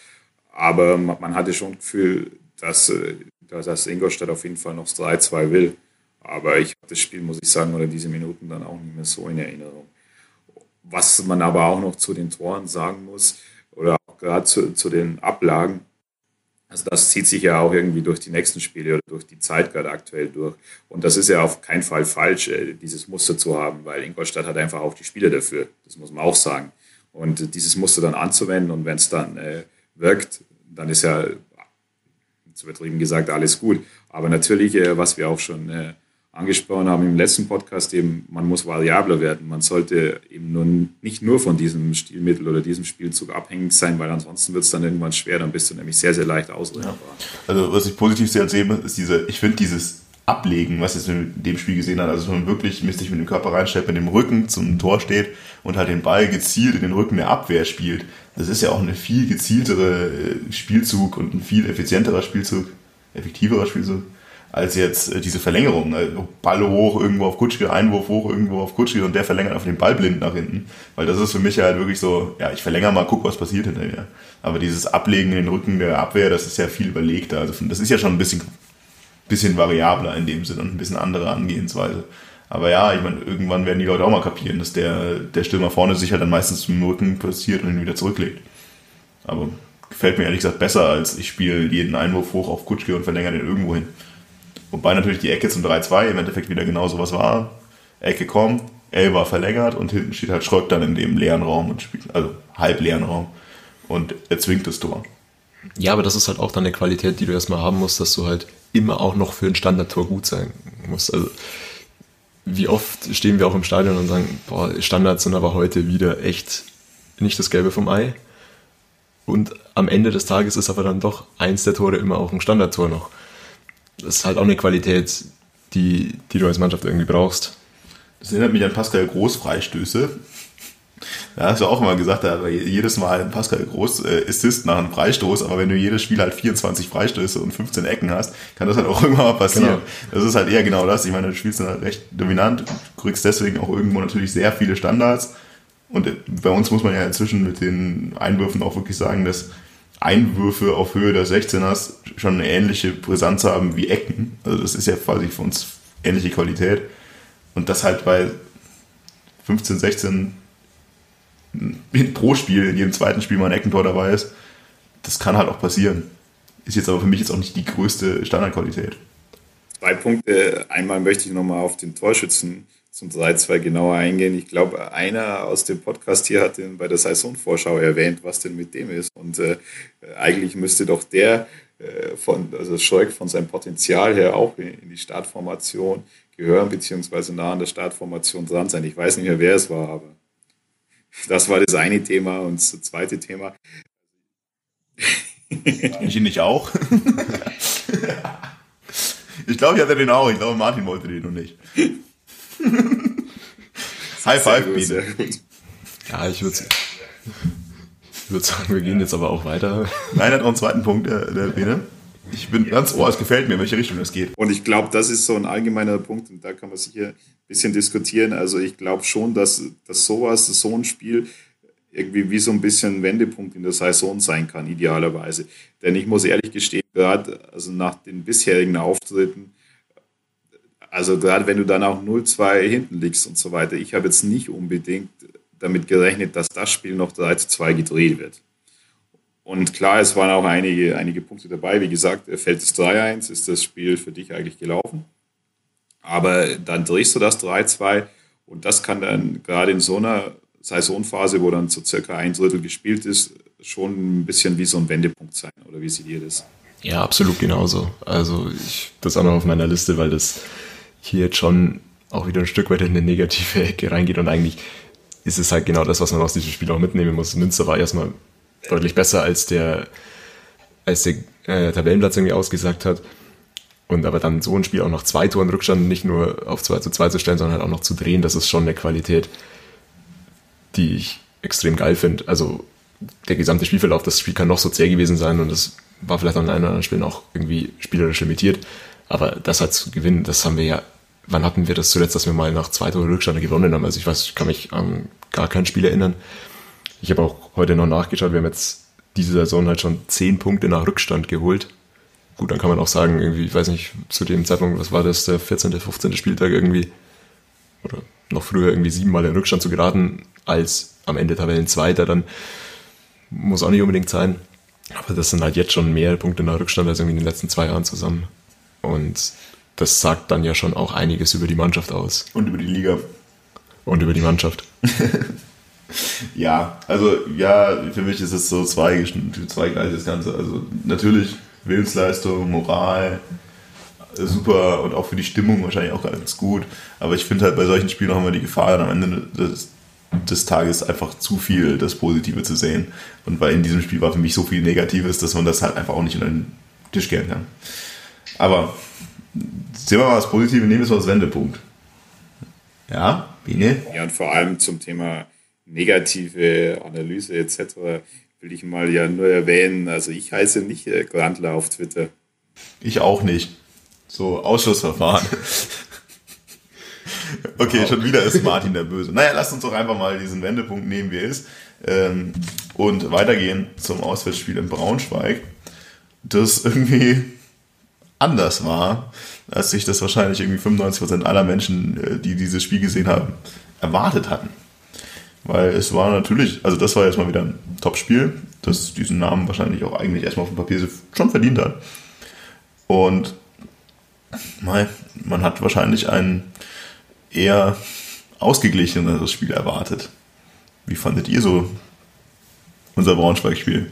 Aber man hatte schon das Gefühl, dass, äh, dass Ingolstadt auf jeden Fall noch 3-2 will. Aber ich habe das Spiel, muss ich sagen, oder diese Minuten dann auch nicht mehr so in Erinnerung. Was man aber auch noch zu den Toren sagen muss, oder auch gerade zu, zu den Ablagen, also das zieht sich ja auch irgendwie durch die nächsten Spiele oder durch die Zeit gerade aktuell durch. Und das ist ja auf keinen Fall falsch, äh, dieses Muster zu haben, weil Ingolstadt hat einfach auch die Spieler dafür. Das muss man auch sagen. Und dieses Muster dann anzuwenden und wenn es dann äh, wirkt, dann ist ja, zu übertrieben gesagt, alles gut. Aber natürlich, äh, was wir auch schon äh, angesprochen haben im letzten Podcast, eben, man muss variabler werden. Man sollte eben nur, nicht nur von diesem Stilmittel oder diesem Spielzug abhängig sein, weil ansonsten wird es dann irgendwann schwer, dann bist du nämlich sehr, sehr leicht ausrechenbar. Ja. Also was ich positiv sehr sehe, ist diese, ich finde dieses Ablegen, was ich in dem Spiel gesehen hat, also dass man wirklich sich mit dem Körper reinstellt, mit dem Rücken zum Tor steht und halt den Ball gezielt in den Rücken der Abwehr spielt. Das ist ja auch ein viel gezieltere äh, Spielzug und ein viel effizienterer Spielzug, effektiverer Spielzug als jetzt äh, diese Verlängerung. Also Ball hoch, irgendwo auf Kutschke, Einwurf hoch, irgendwo auf Kutschke und der verlängert auf den Ball blind nach hinten. Weil das ist für mich halt wirklich so, ja, ich verlängere mal, guck, was passiert hinterher. Aber dieses Ablegen in den Rücken der Abwehr, das ist ja viel überlegter. Also das ist ja schon ein bisschen, bisschen variabler in dem Sinne und ein bisschen andere Angehensweise. Aber ja, ich meine, irgendwann werden die Leute auch mal kapieren, dass der, der Stürmer vorne sich halt dann meistens zum Rücken passiert und ihn wieder zurücklegt. Aber gefällt mir ehrlich gesagt besser, als ich spiele jeden Einwurf hoch auf Kutschke und verlängere den irgendwo hin. Wobei natürlich die Ecke zum 3-2 im Endeffekt wieder genau so was war. Ecke kommt, L war verlängert und hinten steht halt Schröck dann in dem leeren Raum und spielt, also halb leeren Raum und erzwingt das Tor. Ja, aber das ist halt auch dann eine Qualität, die du erstmal haben musst, dass du halt immer auch noch für ein Standardtor gut sein musst. Also wie oft stehen wir auch im Stadion und sagen, boah, Standards sind aber heute wieder echt nicht das Gelbe vom Ei. Und am Ende des Tages ist aber dann doch eins der Tore immer auch ein Standardtor noch das ist halt auch eine Qualität, die, die du als Mannschaft irgendwie brauchst. Das erinnert mich an Pascal Groß Freistöße. Da hast du auch immer gesagt, da jedes Mal Pascal Groß äh, Assist nach einem Freistoß, aber wenn du jedes Spiel halt 24 Freistöße und 15 Ecken hast, kann das halt auch <laughs> irgendwann mal passieren. Genau. Das ist halt eher genau das. Ich meine, du spielst dann halt recht dominant, kriegst deswegen auch irgendwo natürlich sehr viele Standards. Und bei uns muss man ja inzwischen mit den Einwürfen auch wirklich sagen, dass Einwürfe auf Höhe der 16ers schon eine ähnliche Brisanz haben wie Ecken. Also das ist ja quasi für uns ähnliche Qualität. Und das halt bei 15, 16 pro Spiel, in jedem zweiten Spiel mal ein Eckentor dabei ist, das kann halt auch passieren. Ist jetzt aber für mich jetzt auch nicht die größte Standardqualität. Zwei Punkte. Einmal möchte ich nochmal auf den Torschützen zum 3-2 genauer eingehen. Ich glaube, einer aus dem Podcast hier hat den bei der Saisonvorschau erwähnt, was denn mit dem ist. Und äh, eigentlich müsste doch der äh, von, also Schröck von seinem Potenzial her auch in, in, die Startformation gehören, beziehungsweise nah an der Startformation dran sein. Ich weiß nicht mehr, wer es war, aber das war das eine Thema. Und das zweite Thema. <laughs> Ich ihn nicht auch. <laughs> ich glaube, ich hatte den auch. Ich glaube, Martin wollte den noch nicht. <laughs> High five, gut. Ja, ich würde würd sagen, wir gehen jetzt aber auch weiter. Nein, hat noch einen zweiten Punkt, der, der Biene. Ich bin ganz ohr, es gefällt mir, in welche Richtung das geht. Und ich glaube, das ist so ein allgemeiner Punkt und da kann man sicher ein bisschen diskutieren. Also ich glaube schon, dass, dass sowas, so ein Spiel irgendwie wie so ein bisschen ein Wendepunkt in der Saison sein kann, idealerweise. Denn ich muss ehrlich gestehen, gerade also nach den bisherigen Auftritten, also gerade wenn du dann auch 0-2 hinten liegst und so weiter, ich habe jetzt nicht unbedingt damit gerechnet, dass das Spiel noch 3-2 gedreht wird. Und klar, es waren auch einige, einige Punkte dabei. Wie gesagt, fällt es 3-1, ist das Spiel für dich eigentlich gelaufen. Aber dann drehst du das 3-2 und das kann dann gerade in so einer Saisonphase, wo dann so circa ein Drittel gespielt ist, schon ein bisschen wie so ein Wendepunkt sein. Oder wie seht ihr das? Ja, absolut genauso. Also ich das auch noch auf meiner Liste, weil das hier jetzt schon auch wieder ein Stück weit in eine negative Ecke reingeht und eigentlich ist es halt genau das, was man aus diesem Spiel auch mitnehmen muss. Münster war erstmal deutlich besser als der, als der äh, Tabellenplatz irgendwie ausgesagt hat. Und aber dann so ein Spiel auch noch zwei Toren Rückstand nicht nur auf 2 zu 2 zu stellen, sondern halt auch noch zu drehen, das ist schon eine Qualität, die ich extrem geil finde. Also der gesamte Spielverlauf, das Spiel kann noch so zäh gewesen sein und es war vielleicht an einem oder anderen Spielen auch irgendwie spielerisch limitiert. Aber das halt zu gewinnen, das haben wir ja, wann hatten wir das zuletzt, dass wir mal nach zwei Tore Rückstand gewonnen haben? Also ich weiß, ich kann mich an gar kein Spiel erinnern. Ich habe auch heute noch nachgeschaut, wir haben jetzt diese Saison halt schon zehn Punkte nach Rückstand geholt. Gut, dann kann man auch sagen, irgendwie, ich weiß nicht, zu dem Zeitpunkt, was war das, der 14., 15. Spieltag irgendwie, oder noch früher irgendwie siebenmal in Rückstand zu geraten, als am Ende Tabellenzweiter, dann muss auch nicht unbedingt sein. Aber das sind halt jetzt schon mehr Punkte nach Rückstand als irgendwie in den letzten zwei Jahren zusammen. Und das sagt dann ja schon auch einiges über die Mannschaft aus. Und über die Liga. Und über die Mannschaft. <laughs> ja, also ja, für mich ist es so zwei, zweigleisig das Ganze. Also natürlich Willensleistung, Moral, super und auch für die Stimmung wahrscheinlich auch ganz gut. Aber ich finde halt bei solchen Spielen haben wir die Gefahr, dann am Ende des, des Tages einfach zu viel das Positive zu sehen. Und weil in diesem Spiel war für mich so viel Negatives, dass man das halt einfach auch nicht unter den Tisch kehren kann. Aber sehen wir mal das Positive, nehmen wir es als Wendepunkt. Ja, Biene? Ja, und vor allem zum Thema negative Analyse etc. will ich mal ja nur erwähnen, also ich heiße nicht äh, Grandler auf Twitter. Ich auch nicht. So, Ausschussverfahren. <laughs> okay, schon wieder ist Martin der Böse. Naja, lasst uns doch einfach mal diesen Wendepunkt nehmen, wie er ist. Ähm, und weitergehen zum Auswärtsspiel in Braunschweig. Das irgendwie anders war, als sich das wahrscheinlich irgendwie 95% aller Menschen, äh, die dieses Spiel gesehen haben, erwartet hatten. Weil es war natürlich, also das war jetzt mal wieder ein Top-Spiel, das diesen Namen wahrscheinlich auch eigentlich erstmal auf dem Papier schon verdient hat. Und man hat wahrscheinlich ein eher ausgeglicheneres Spiel erwartet. Wie fandet ihr so unser Braunschweig-Spiel?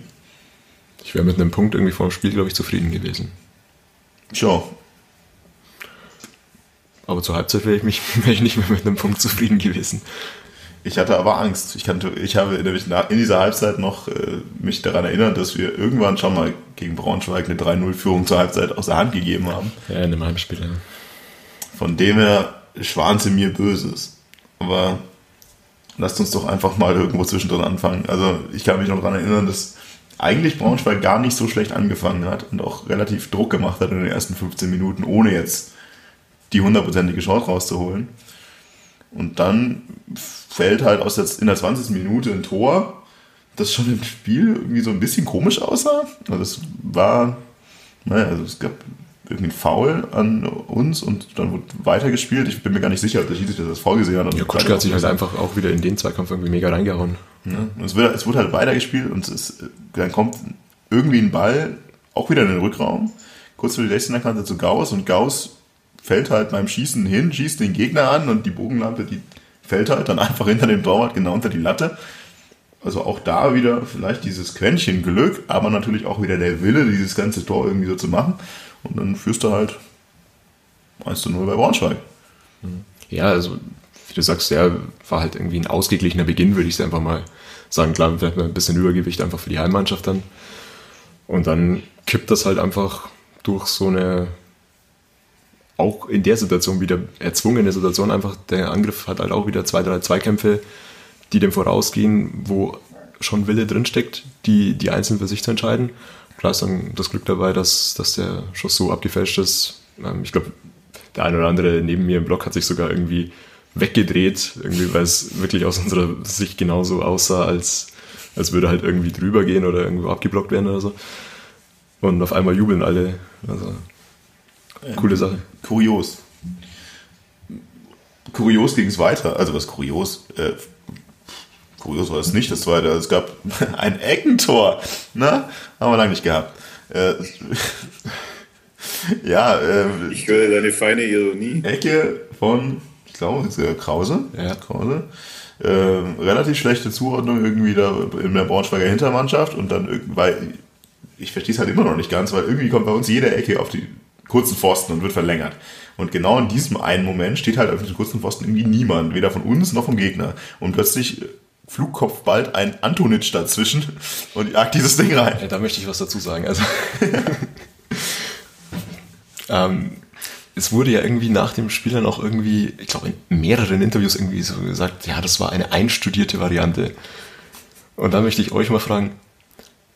Ich wäre mit einem Punkt irgendwie vor dem Spiel, glaube ich, zufrieden gewesen. Sure. Aber zur Halbzeit wäre ich, mich, <laughs> wäre ich nicht mehr mit einem Punkt zufrieden gewesen. Ich hatte aber Angst. Ich, kannte, ich habe nämlich in dieser Halbzeit noch äh, mich daran erinnert, dass wir irgendwann schon mal gegen Braunschweig eine 3-0-Führung zur Halbzeit aus der Hand gegeben haben. Ja, in einem Heimspiel, ja. Von dem her schwante mir Böses. Aber lasst uns doch einfach mal irgendwo zwischendrin anfangen. Also ich kann mich noch daran erinnern, dass eigentlich Braunschweig gar nicht so schlecht angefangen hat und auch relativ Druck gemacht hat in den ersten 15 Minuten, ohne jetzt die hundertprozentige Chance rauszuholen. Und dann fällt halt aus der, in der 20. Minute ein Tor, das schon im Spiel irgendwie so ein bisschen komisch aussah. Also es war, naja, also es gab irgendwie ein Foul an uns und dann wurde weitergespielt. Ich bin mir gar nicht sicher, ob der Schiedsrichter das vorgesehen hat. Ja, Kutschke hat sich halt einfach auch wieder in den Zweikampf irgendwie mega reingehauen. Ja, es, wird, es wurde halt weitergespielt und es, dann kommt irgendwie ein Ball, auch wieder in den Rückraum, kurz vor die 16er Kante zu Gauss und Gauss fällt halt beim Schießen hin, schießt den Gegner an und die Bogenlampe, die fällt halt dann <laughs> einfach hinter dem Torwart genau unter die Latte. Also auch da wieder vielleicht dieses Quäntchen Glück, aber natürlich auch wieder der Wille, dieses ganze Tor irgendwie so zu machen. Und dann führst du halt 1 zu 0 bei Braunschweig. Ja, also wie du sagst, ja, war halt irgendwie ein ausgeglichener Beginn, würde ich einfach mal sagen. Klar, vielleicht ein bisschen Übergewicht einfach für die Heimmannschaft dann. Und dann kippt das halt einfach durch so eine auch in der Situation wieder erzwungene Situation einfach, der Angriff hat halt auch wieder zwei, drei Zweikämpfe, die dem vorausgehen, wo schon Wille drinsteckt, die, die einzeln für sich zu entscheiden. Klar ist dann das Glück dabei, dass, dass der Schuss so abgefälscht ist. Ähm, ich glaube, der eine oder andere neben mir im Block hat sich sogar irgendwie weggedreht, irgendwie, weil es wirklich aus unserer Sicht genauso aussah, als, als würde halt irgendwie drüber gehen oder irgendwo abgeblockt werden oder so. Und auf einmal jubeln alle. Also, coole Sache. Kurios. Kurios ging es weiter. Also was kurios? Äh, kurios war es nicht, das zweite. Es gab <laughs> ein Eckentor. Na, haben wir lange nicht gehabt. Äh, <laughs> ja, äh, Ich höre deine feine Ironie. Ecke von, ich glaube, Krause. Ja. Krause. Äh, relativ schlechte Zuordnung irgendwie da in der Braunschweiger Hintermannschaft und dann irgendwie, weil ich verstehe es halt immer noch nicht ganz, weil irgendwie kommt bei uns jede Ecke auf die kurzen Pfosten und wird verlängert. Und genau in diesem einen Moment steht halt auf den kurzen Pfosten irgendwie niemand, weder von uns noch vom Gegner. Und plötzlich Flugkopf bald ein Antonitsch dazwischen und jagt dieses Ding rein. Ja, da möchte ich was dazu sagen. Also, <laughs> ähm, es wurde ja irgendwie nach dem Spiel dann auch irgendwie, ich glaube, in mehreren Interviews irgendwie so gesagt, ja, das war eine einstudierte Variante. Und da möchte ich euch mal fragen,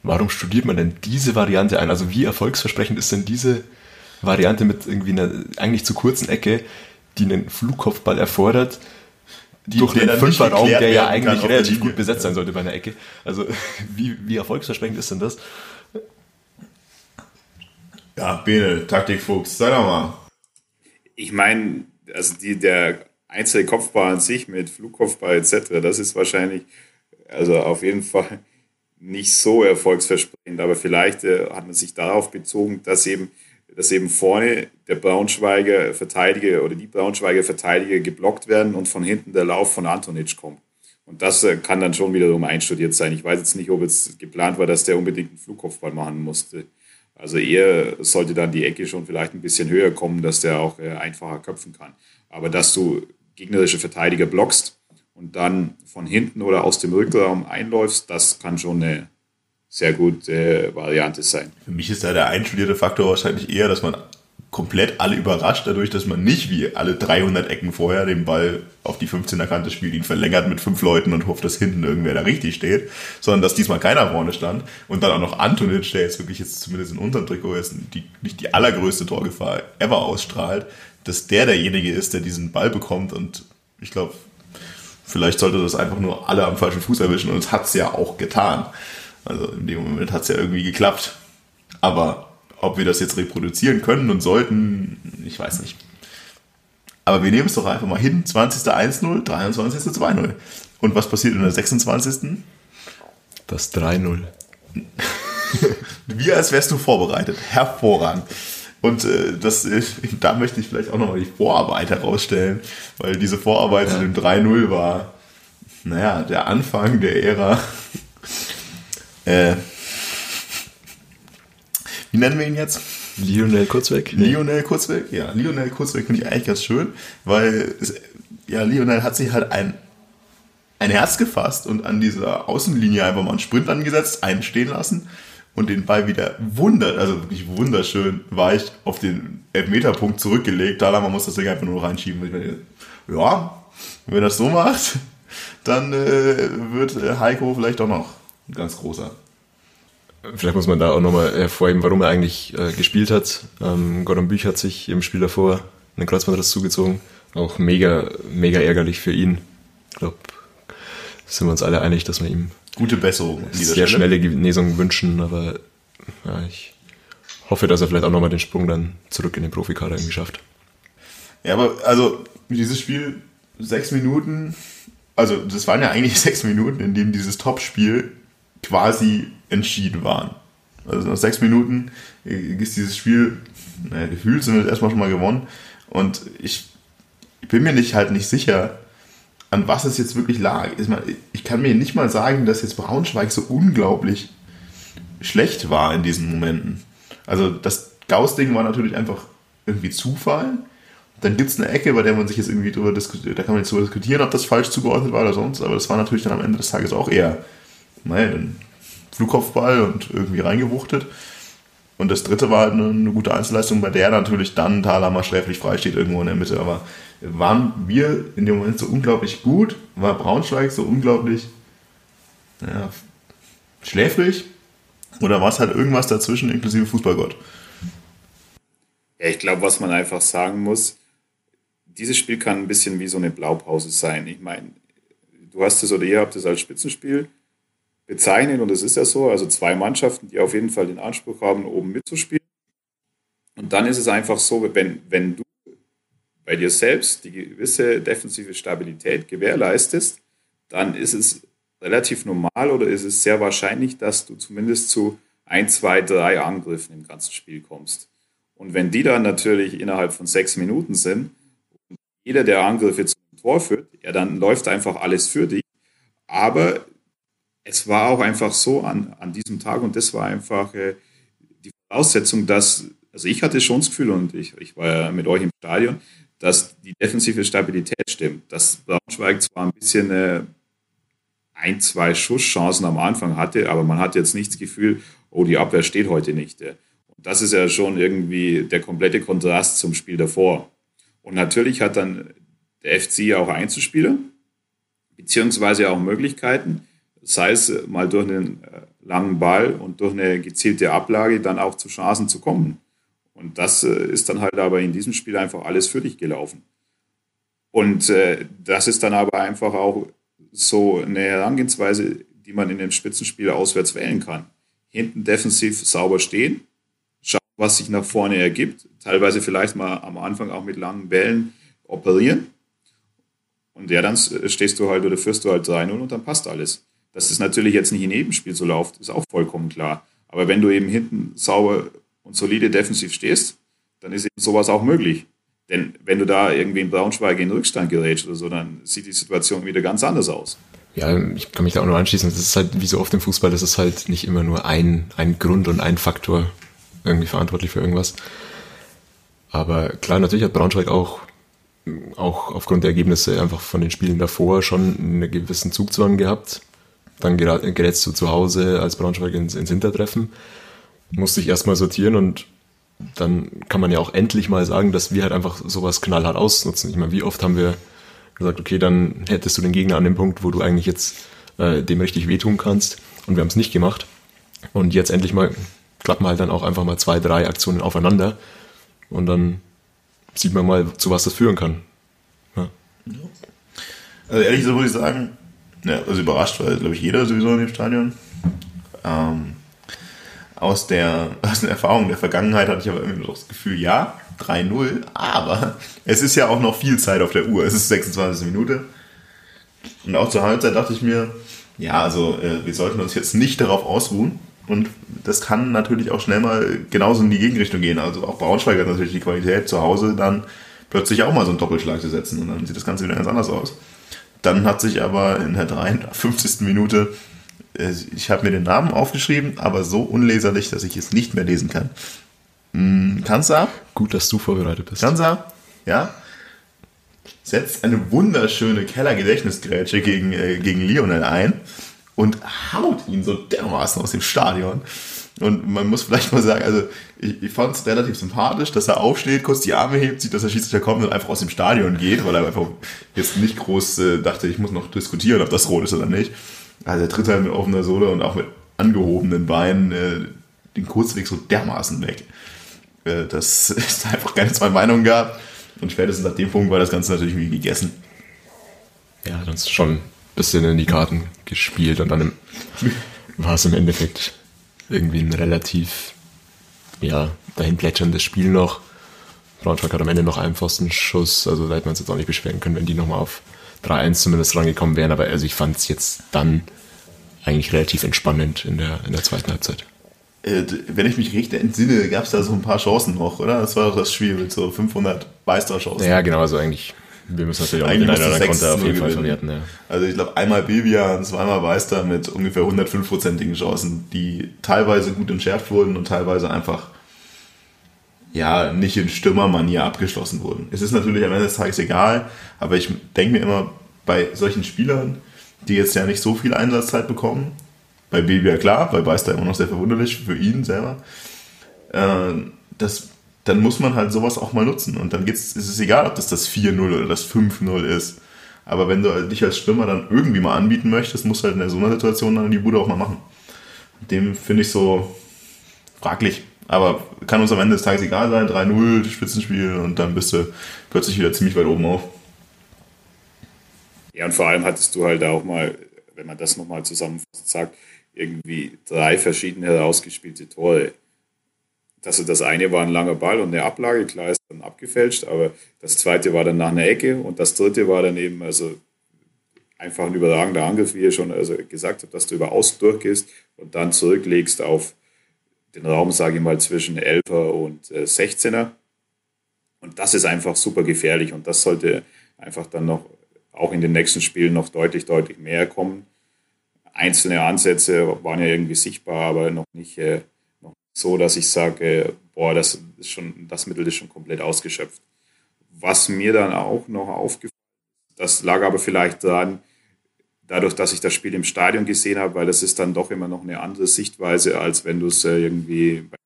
warum studiert man denn diese Variante ein? Also wie erfolgsversprechend ist denn diese Variante mit irgendwie einer eigentlich zu kurzen Ecke, die einen Flugkopfball erfordert, Die- durch den Fünferraum, der ja kann eigentlich der relativ Linie. gut besetzt sein sollte bei einer Ecke. Also <laughs> wie, wie erfolgsversprechend ist denn das? Ja, Bene, Taktikfuchs, sei doch mal. Ich meine, also die, der einzelne Kopfball an sich mit Flugkopfball etc., das ist wahrscheinlich, also auf jeden Fall nicht so erfolgsversprechend, aber vielleicht äh, hat man sich darauf bezogen, dass eben, dass eben vorne der Braunschweiger Verteidiger oder die Braunschweiger Verteidiger geblockt werden und von hinten der Lauf von Antonitsch kommt. Und das äh, kann dann schon wiederum einstudiert sein. Ich weiß jetzt nicht, ob jetzt geplant war, dass der unbedingt einen Flugkopfball machen musste. Also eher sollte dann die Ecke schon vielleicht ein bisschen höher kommen, dass der auch äh, einfacher köpfen kann. Aber dass du gegnerische Verteidiger blockst und dann von hinten oder aus dem Rückraum einläufst, das kann schon eine sehr gute äh, Variante sein. Für mich ist da der einstudierte Faktor wahrscheinlich eher, dass man komplett alle überrascht dadurch, dass man nicht wie alle 300 Ecken vorher den Ball auf die 15er Kante spielt, ihn verlängert mit fünf Leuten und hofft, dass hinten irgendwer da richtig steht, sondern dass diesmal keiner vorne stand und dann auch noch Antonic, der jetzt wirklich jetzt zumindest in unserem Trikot jetzt die, nicht die allergrößte Torgefahr ever ausstrahlt, dass der derjenige ist, der diesen Ball bekommt und ich glaube, vielleicht sollte das einfach nur alle am falschen Fuß erwischen und es hat's ja auch getan. Also in dem Moment hat's ja irgendwie geklappt. Aber ob wir das jetzt reproduzieren können und sollten, ich weiß nicht. Aber wir nehmen es doch einfach mal hin. 20. 1-0, 23. 2-0. Und was passiert in der 26.? Das 3-0. Wie als wärst du vorbereitet. Hervorragend. Und äh, das, äh, da möchte ich vielleicht auch nochmal die Vorarbeit herausstellen, weil diese Vorarbeit zu dem 3-0 war, naja, der Anfang der Ära. Äh, wie nennen wir ihn jetzt? Lionel Kurzweg? Lionel Kurzweg? Ja, Lionel Kurzweg finde ich eigentlich ganz schön, weil es, ja, Lionel hat sich halt ein, ein Herz gefasst und an dieser Außenlinie einfach mal einen Sprint angesetzt, einen stehen lassen und den Ball wieder wunder, also wirklich wunderschön weich auf den Elfmeterpunkt zurückgelegt. Dalamer muss das Ding einfach nur reinschieben. Ich meine, ja, wenn er das so macht, dann äh, wird äh, Heiko vielleicht doch noch ein ganz großer. Vielleicht muss man da auch nochmal hervorheben, warum er eigentlich äh, gespielt hat. Ähm, Gordon Büch hat sich im Spiel davor einen Kreuzbandriss zugezogen. Auch mega, mega ärgerlich für ihn. Ich glaube, sind wir uns alle einig, dass wir ihm Gute Besserung. sehr schnelle Genesung wünschen, aber ja, ich hoffe, dass er vielleicht auch nochmal den Sprung dann zurück in den Profikader irgendwie schafft. Ja, aber also dieses Spiel, sechs Minuten, also das waren ja eigentlich <laughs> sechs Minuten, in denen dieses Topspiel quasi entschieden waren. Also nach sechs Minuten ist dieses Spiel, naja, gefühlt sind wir erstmal schon mal gewonnen. Und ich, ich bin mir nicht halt nicht sicher, an was es jetzt wirklich lag. Ich kann mir nicht mal sagen, dass jetzt Braunschweig so unglaublich schlecht war in diesen Momenten. Also das Gauss-Ding war natürlich einfach irgendwie Zufall. Dann gibt es eine Ecke, bei der man sich jetzt irgendwie drüber diskutiert, da kann man jetzt drüber diskutieren, ob das falsch zugeordnet war oder sonst, aber das war natürlich dann am Ende des Tages auch eher, naja, ein Flugkopfball und irgendwie reingewuchtet. Und das dritte war halt eine, eine gute Einzelleistung, bei der natürlich dann Thalhammer sträflich frei steht irgendwo in der Mitte. Aber waren wir in dem Moment so unglaublich gut? War Braunschweig so unglaublich ja, schläfrig? Oder war es halt irgendwas dazwischen, inklusive Fußballgott? Ja, ich glaube, was man einfach sagen muss, dieses Spiel kann ein bisschen wie so eine Blaupause sein. Ich meine, du hast es oder ihr habt es als Spitzenspiel bezeichnet und es ist ja so, also zwei Mannschaften, die auf jeden Fall den Anspruch haben, oben mitzuspielen. Und dann ist es einfach so, wenn, wenn du bei dir selbst die gewisse defensive Stabilität gewährleistest, dann ist es relativ normal oder ist es sehr wahrscheinlich, dass du zumindest zu ein, zwei, drei Angriffen im ganzen Spiel kommst. Und wenn die dann natürlich innerhalb von sechs Minuten sind und jeder der Angriffe zum Tor führt, ja, dann läuft einfach alles für dich. Aber es war auch einfach so an, an diesem Tag und das war einfach äh, die Voraussetzung, dass, also ich hatte schon das Gefühl und ich, ich war ja mit euch im Stadion, dass die defensive Stabilität stimmt. Dass Braunschweig zwar ein bisschen äh, ein, zwei Schusschancen am Anfang hatte, aber man hat jetzt nicht das Gefühl, oh, die Abwehr steht heute nicht. Und das ist ja schon irgendwie der komplette Kontrast zum Spiel davor. Und natürlich hat dann der FC auch Einzelspieler, beziehungsweise auch Möglichkeiten, sei es mal durch einen äh, langen Ball und durch eine gezielte Ablage dann auch zu Chancen zu kommen. Und das äh, ist dann halt aber in diesem Spiel einfach alles für dich gelaufen. Und äh, das ist dann aber einfach auch so eine Herangehensweise, die man in dem Spitzenspiel auswärts wählen kann. Hinten defensiv sauber stehen, schauen, was sich nach vorne ergibt, teilweise vielleicht mal am Anfang auch mit langen Bällen operieren. Und ja, dann stehst du halt oder führst du halt 3-0 und dann passt alles. Dass es natürlich jetzt nicht in jedem Spiel so läuft, ist auch vollkommen klar. Aber wenn du eben hinten sauber und solide defensiv stehst, dann ist eben sowas auch möglich. Denn wenn du da irgendwie in Braunschweig in Rückstand gerätst oder so, dann sieht die Situation wieder ganz anders aus. Ja, ich kann mich da auch nur anschließen. Das ist halt, wie so oft im Fußball, das ist halt nicht immer nur ein, ein Grund und ein Faktor irgendwie verantwortlich für irgendwas. Aber klar, natürlich hat Braunschweig auch, auch aufgrund der Ergebnisse einfach von den Spielen davor schon einen gewissen Zugzwang gehabt. Dann gerätst du zu Hause als Braunschweig ins, ins Hintertreffen. Musste ich erstmal sortieren und dann kann man ja auch endlich mal sagen, dass wir halt einfach sowas knallhart ausnutzen. Ich meine, wie oft haben wir gesagt, okay, dann hättest du den Gegner an dem Punkt, wo du eigentlich jetzt äh, dem richtig wehtun kannst und wir haben es nicht gemacht. Und jetzt endlich mal klappen halt dann auch einfach mal zwei, drei Aktionen aufeinander und dann sieht man mal, zu was das führen kann. Ja. Also ehrlich gesagt muss ich sagen, ja, also überrascht war, glaube ich, jeder sowieso in dem Stadion. Ähm, aus der, <laughs> aus der Erfahrung der Vergangenheit hatte ich aber irgendwie das Gefühl, ja, 3-0, aber es ist ja auch noch viel Zeit auf der Uhr. Es ist 26 Minute. Und auch zur Halbzeit dachte ich mir, ja, also äh, wir sollten uns jetzt nicht darauf ausruhen. Und das kann natürlich auch schnell mal genauso in die Gegenrichtung gehen. Also auch Braunschweig hat natürlich die Qualität, zu Hause dann plötzlich auch mal so einen Doppelschlag zu setzen. Und dann sieht das Ganze wieder ganz anders aus. Dann hat sich aber in der 53. Minute äh, ich habe mir den Namen aufgeschrieben, aber so unleserlich, dass ich es nicht mehr lesen kann. Hm, Kansa? Gut, dass du vorbereitet bist. Kansa, ja, setzt eine wunderschöne Keller-Gedächtnisgrätsche gegen, äh, gegen Lionel ein und haut ihn so dermaßen aus dem Stadion. Und man muss vielleicht mal sagen, also ich, ich fand es relativ sympathisch, dass er aufsteht, kurz die Arme hebt, sieht, dass der Schiedsrichter kommt und einfach aus dem Stadion geht, weil er einfach jetzt nicht groß äh, dachte, ich muss noch diskutieren, ob das rot ist oder nicht. Also er tritt halt mit offener Sohle und auch mit angehobenen Beinen äh, den Kurzweg so dermaßen weg. Äh, dass <laughs> es einfach keine zwei Meinungen gab. Und spätestens nach dem Punkt war das Ganze natürlich wie gegessen. Ja, hat uns schon ein bisschen in die Karten gespielt und dann war es im Endeffekt irgendwie ein relativ ja, dahin plätscherndes Spiel noch. Braunschweig hat am Ende noch einen Pfostenschuss, also da hätte man es jetzt auch nicht beschweren können, wenn die nochmal auf 3-1 zumindest rangekommen wären, aber also ich fand es jetzt dann eigentlich relativ entspannend in der, in der zweiten Halbzeit. Äh, wenn ich mich richtig entsinne, gab es da so ein paar Chancen noch, oder? Das war doch das Spiel mit so 500 Beisterchancen. Ja, genau, also eigentlich, wir müssen natürlich auch eigentlich den einen oder Konter auf jeden Fall verwerten. Ja. Also ich glaube, einmal Bibian, zweimal Beister mit ungefähr 105-prozentigen Chancen, die teilweise gut entschärft wurden und teilweise einfach ja, nicht in Stürmermanier abgeschlossen wurden. Es ist natürlich am Ende des Tages egal, aber ich denke mir immer, bei solchen Spielern, die jetzt ja nicht so viel Einsatzzeit bekommen, bei ja klar, bei Beister immer noch sehr verwunderlich für ihn selber, äh, das, dann muss man halt sowas auch mal nutzen. Und dann geht's, ist es egal, ob das das 4-0 oder das 5-0 ist. Aber wenn du dich als Stürmer dann irgendwie mal anbieten möchtest, musst du halt in so einer Situation dann die Bude auch mal machen. dem finde ich so fraglich. Aber kann uns am Ende des Tages egal sein. 3-0, Spitzenspiel und dann bist du plötzlich wieder ziemlich weit oben auf. Ja, und vor allem hattest du halt auch mal, wenn man das nochmal zusammenfasst, sagt, irgendwie drei verschiedene herausgespielte Tore. Also das eine war ein langer Ball und eine Ablage, klar ist dann abgefälscht, aber das zweite war dann nach einer Ecke und das dritte war dann eben also einfach ein überragender Angriff, wie ihr schon also gesagt habt, dass du über Außen durchgehst und dann zurücklegst auf den Raum, sage ich mal, zwischen 11er und äh, 16er. Und das ist einfach super gefährlich und das sollte einfach dann noch auch in den nächsten Spielen noch deutlich, deutlich mehr kommen. Einzelne Ansätze waren ja irgendwie sichtbar, aber noch nicht, äh, so, dass ich sage, boah, das, ist schon, das Mittel ist schon komplett ausgeschöpft. Was mir dann auch noch aufgefallen ist, das lag aber vielleicht daran, dadurch, dass ich das Spiel im Stadion gesehen habe, weil das ist dann doch immer noch eine andere Sichtweise, als wenn du es äh, irgendwie bei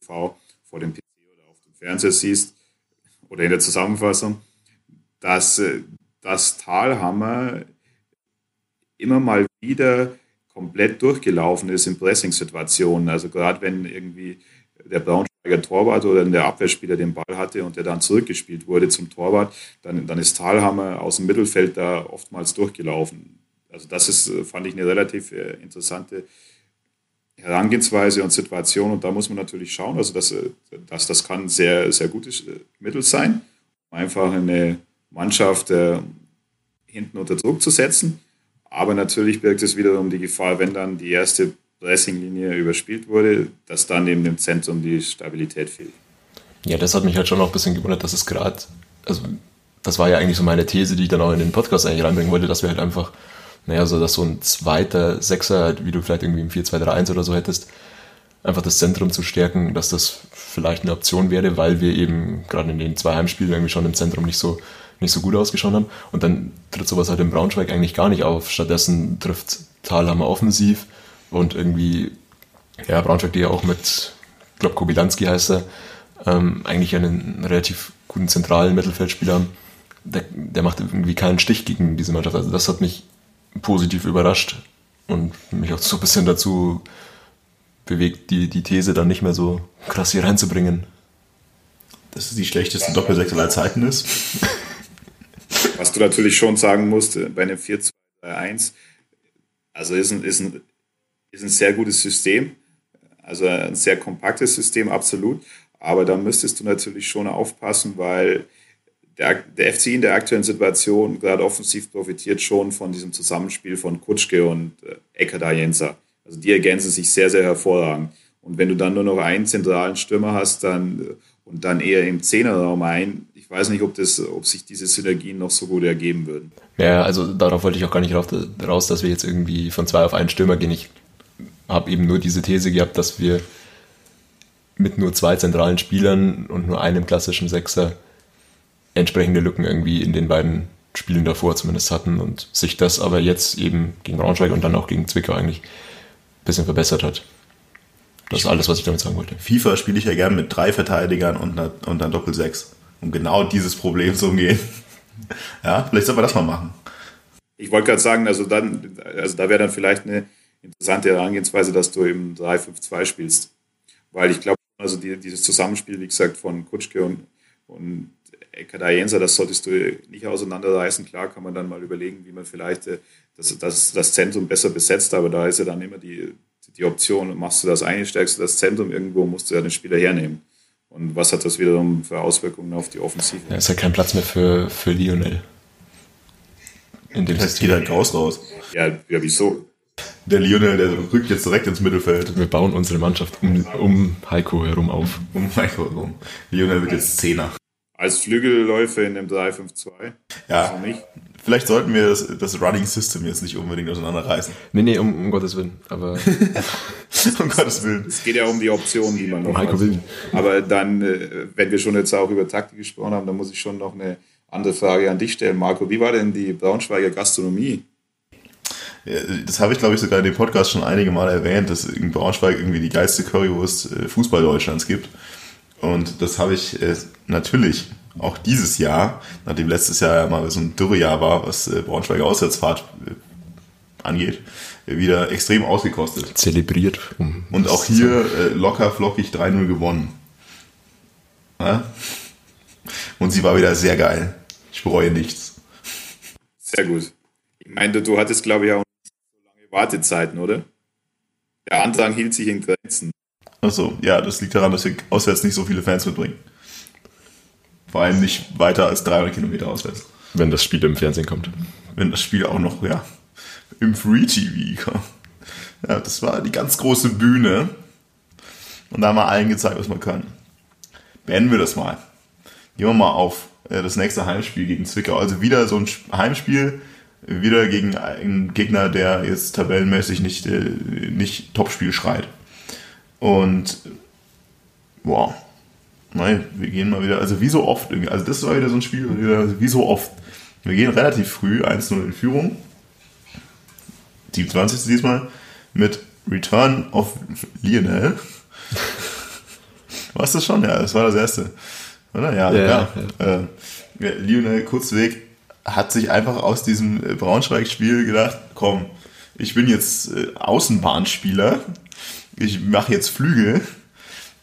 TV vor dem PC oder auf dem Fernseher siehst oder in der Zusammenfassung, dass äh, das Talhammer immer mal wieder komplett durchgelaufen ist in Pressing-Situationen. Also gerade wenn irgendwie der Braunschweiger Torwart oder der Abwehrspieler den Ball hatte und der dann zurückgespielt wurde zum Torwart, dann, dann ist Talhammer aus dem Mittelfeld da oftmals durchgelaufen. Also das ist, fand ich, eine relativ äh, interessante Herangehensweise und Situation. Und da muss man natürlich schauen. Also das, äh, das, das kann ein sehr, sehr gutes äh, Mittel sein, einfach eine Mannschaft äh, hinten unter Druck zu setzen. Aber natürlich birgt es wiederum die Gefahr, wenn dann die erste Pressinglinie überspielt wurde, dass dann eben im Zentrum die Stabilität fehlt. Ja, das hat mich halt schon noch ein bisschen gewundert, dass es gerade, also das war ja eigentlich so meine These, die ich dann auch in den Podcast eigentlich reinbringen wollte, dass wir halt einfach, naja, so dass so ein zweiter Sechser, wie du vielleicht irgendwie im 4-2-3-1 oder so hättest, einfach das Zentrum zu stärken, dass das vielleicht eine Option wäre, weil wir eben gerade in den zwei Heimspielen irgendwie schon im Zentrum nicht so nicht so gut ausgeschaut haben. Und dann tritt sowas halt in Braunschweig eigentlich gar nicht auf. Stattdessen trifft Thalhammer offensiv und irgendwie, ja, Braunschweig, die ja auch mit, ich glaube, Kobilanski heißt er, ähm, eigentlich einen relativ guten zentralen Mittelfeldspieler haben. Der, der macht irgendwie keinen Stich gegen diese Mannschaft. Also das hat mich positiv überrascht und mich auch so ein bisschen dazu bewegt, die, die These dann nicht mehr so krass hier reinzubringen. Dass es die schlechteste Doppelsechs aller Zeiten ist. <laughs> Was du natürlich schon sagen musst, äh, bei einem 4-2-3-1, also ist ein, ist, ein, ist ein sehr gutes System, also ein sehr kompaktes System, absolut. Aber da müsstest du natürlich schon aufpassen, weil der, der FC in der aktuellen Situation gerade offensiv profitiert schon von diesem Zusammenspiel von Kutschke und äh, Ekada Jenser. Also die ergänzen sich sehr, sehr hervorragend. Und wenn du dann nur noch einen zentralen Stürmer hast, dann äh, und dann eher im Zehnerraum ein, ich weiß nicht, ob, das, ob sich diese Synergien noch so gut ergeben würden. Ja, also darauf wollte ich auch gar nicht raus, dass wir jetzt irgendwie von zwei auf einen Stürmer gehen. Ich habe eben nur diese These gehabt, dass wir mit nur zwei zentralen Spielern und nur einem klassischen Sechser entsprechende Lücken irgendwie in den beiden Spielen davor zumindest hatten und sich das aber jetzt eben gegen Braunschweig und dann auch gegen Zwickau eigentlich ein bisschen verbessert hat. Das ist alles, was ich damit sagen wollte. FIFA spiele ich ja gerne mit drei Verteidigern und einer, und einer Doppel-6, um genau dieses Problem zu umgehen. ja, vielleicht sollten wir das mal machen. Ich wollte gerade sagen, also, dann, also da wäre dann vielleicht eine interessante Herangehensweise, dass du im 3-5-2 spielst. Weil ich glaube, also die, dieses Zusammenspiel, wie gesagt, von Kutschke und, und Kadayensa, das solltest du nicht auseinanderreißen. Klar kann man dann mal überlegen, wie man vielleicht äh, das, das, das Zentrum besser besetzt, aber da ist ja dann immer die, die Option, machst du das eine, stärkst du das Zentrum irgendwo, musst du ja den Spieler hernehmen. Und was hat das wiederum für Auswirkungen auf die Offensive? Ja, ist ja kein Platz mehr für, für Lionel. In dem das geht halt raus raus. Ja, ja, wieso? Der Lionel, der rückt jetzt direkt ins Mittelfeld. Wir bauen unsere Mannschaft um, um Heiko herum auf. Um Heiko herum. Lionel wird jetzt Zehner. Als Flügelläufer in dem 3-5-2? Ja. Also nicht. Vielleicht sollten wir das, das, Running System jetzt nicht unbedingt auseinanderreißen. Nee, nee, um, um Gottes Willen. Aber <laughs> um Gottes Willen. Es geht ja um die Optionen, die man noch um Heiko Willen. Aber dann, äh, wenn wir schon jetzt auch über Taktik gesprochen haben, dann muss ich schon noch eine andere Frage an dich stellen. Marco, wie war denn die Braunschweiger Gastronomie? Das habe ich, glaube ich, sogar in dem Podcast schon einige Mal erwähnt, dass in Braunschweig irgendwie die geilste Currywurst äh, Fußball Deutschlands gibt. Und das habe ich äh, natürlich auch dieses Jahr, nachdem letztes Jahr ja mal so ein Dürrejahr war, was äh, Braunschweiger Auswärtsfahrt äh, angeht, wieder extrem ausgekostet. Zelebriert. Um und auch hier äh, locker flockig 3-0 gewonnen. Ja? Und sie war wieder sehr geil. Ich bereue nichts. Sehr gut. Ich meine, du hattest, glaube ich, auch so lange Wartezeiten, oder? Der Andrang hielt sich in Grenzen. Achso, ja, das liegt daran, dass wir auswärts nicht so viele Fans mitbringen. Vor allem nicht weiter als 300 Kilometer auswärts. Wenn das Spiel im Fernsehen kommt. Wenn das Spiel auch noch, ja, im Free TV kommt. Ja, das war die ganz große Bühne. Und da haben wir allen gezeigt, was man kann. Beenden wir das mal. Gehen wir mal auf äh, das nächste Heimspiel gegen Zwickau. Also wieder so ein Heimspiel, wieder gegen einen Gegner, der jetzt tabellenmäßig nicht, äh, nicht Topspiel schreit. Und wow. Nein, wir gehen mal wieder, also wie so oft, also das war wieder so ein Spiel, wie so oft. Wir gehen relativ früh 1-0 in Führung. 27. diesmal mit Return of Lionel. War das schon? Ja, das war das erste. Oder? Ja, ja. ja. ja. Äh, Lionel Kurzweg hat sich einfach aus diesem Braunschweig-Spiel gedacht, komm, ich bin jetzt äh, Außenbahnspieler, ich mache jetzt Flügel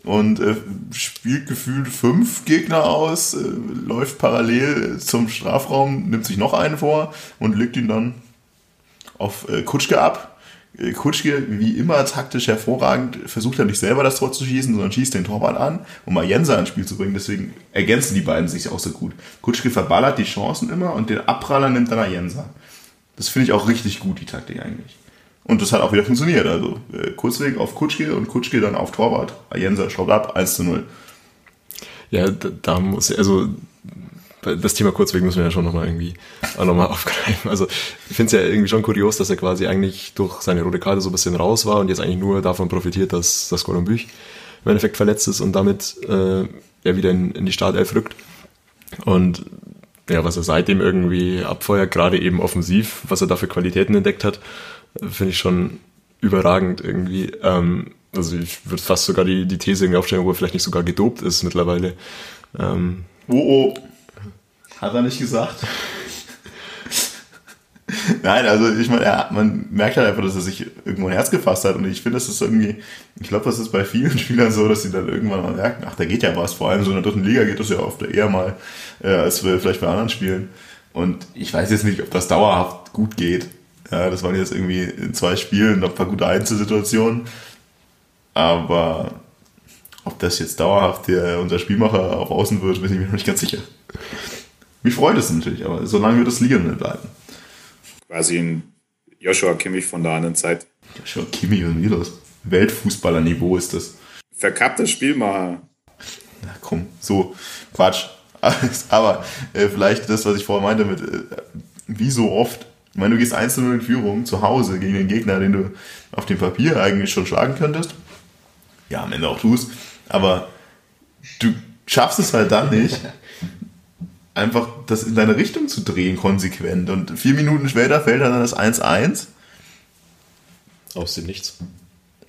und äh, spielt gefühlt fünf Gegner aus, äh, läuft parallel zum Strafraum, nimmt sich noch einen vor und legt ihn dann auf äh, Kutschke ab. Äh, Kutschke, wie immer taktisch hervorragend, versucht er nicht selber das Tor zu schießen, sondern schießt den Torwart an, um mal Jenser ins Spiel zu bringen. Deswegen ergänzen die beiden sich auch so gut. Kutschke verballert die Chancen immer und den Abpraller nimmt dann Jenser. Das finde ich auch richtig gut, die Taktik eigentlich. Und das hat auch wieder funktioniert. Also äh, Kurzweg auf Kutschke und Kutschke dann auf Torwart. Jenser schraubt ab, 1 zu 0. Ja, da, da muss, also das Thema Kurzweg müssen wir ja schon nochmal irgendwie auch nochmal <laughs> aufgreifen. Also ich finde es ja irgendwie schon kurios, dass er quasi eigentlich durch seine rote Karte so ein bisschen raus war und jetzt eigentlich nur davon profitiert, dass das Büch im Endeffekt verletzt ist und damit äh, er wieder in, in die Startelf rückt. Und ja, was er seitdem irgendwie abfeuert, gerade eben offensiv, was er da für Qualitäten entdeckt hat, finde ich schon überragend irgendwie. Ähm, also ich würde fast sogar die, die These irgendwie aufstellen, wo er vielleicht nicht sogar gedopt ist mittlerweile. Ähm, oh, oh. Hat er nicht gesagt? <laughs> Nein, also ich meine, ja, man merkt halt einfach, dass er sich irgendwo ein Herz gefasst hat und ich finde, das ist irgendwie, ich glaube, das ist bei vielen <laughs> Spielern so, dass sie dann irgendwann mal merken, ach, da geht ja was. Vor allem so in der dritten Liga geht das ja oft eher mal, äh, als vielleicht bei anderen Spielen. Und ich weiß jetzt nicht, ob das dauerhaft gut geht. Ja, das waren jetzt irgendwie in zwei Spielen ein paar gute Einzelsituationen. Aber ob das jetzt dauerhaft der, unser Spielmacher auf Außen wird, bin ich mir noch nicht ganz sicher. Mich freut es natürlich, aber solange wird es Lionel bleiben. Quasi ein Joshua Kimmich von der anderen Zeit. Joshua Kimmich und wie das? Weltfußballerniveau ist das. Verkappter Spielmacher. Na komm, so Quatsch. <laughs> Aber äh, vielleicht das, was ich vorher meinte mit äh, wie so oft. Ich meine, du gehst 1 0 in Führung zu Hause gegen den Gegner, den du auf dem Papier eigentlich schon schlagen könntest. Ja, am Ende auch tust. Aber du schaffst es halt dann nicht, <laughs> einfach das in deine Richtung zu drehen, konsequent. Und vier Minuten später fällt dann das 1-1. Aus dem Nichts.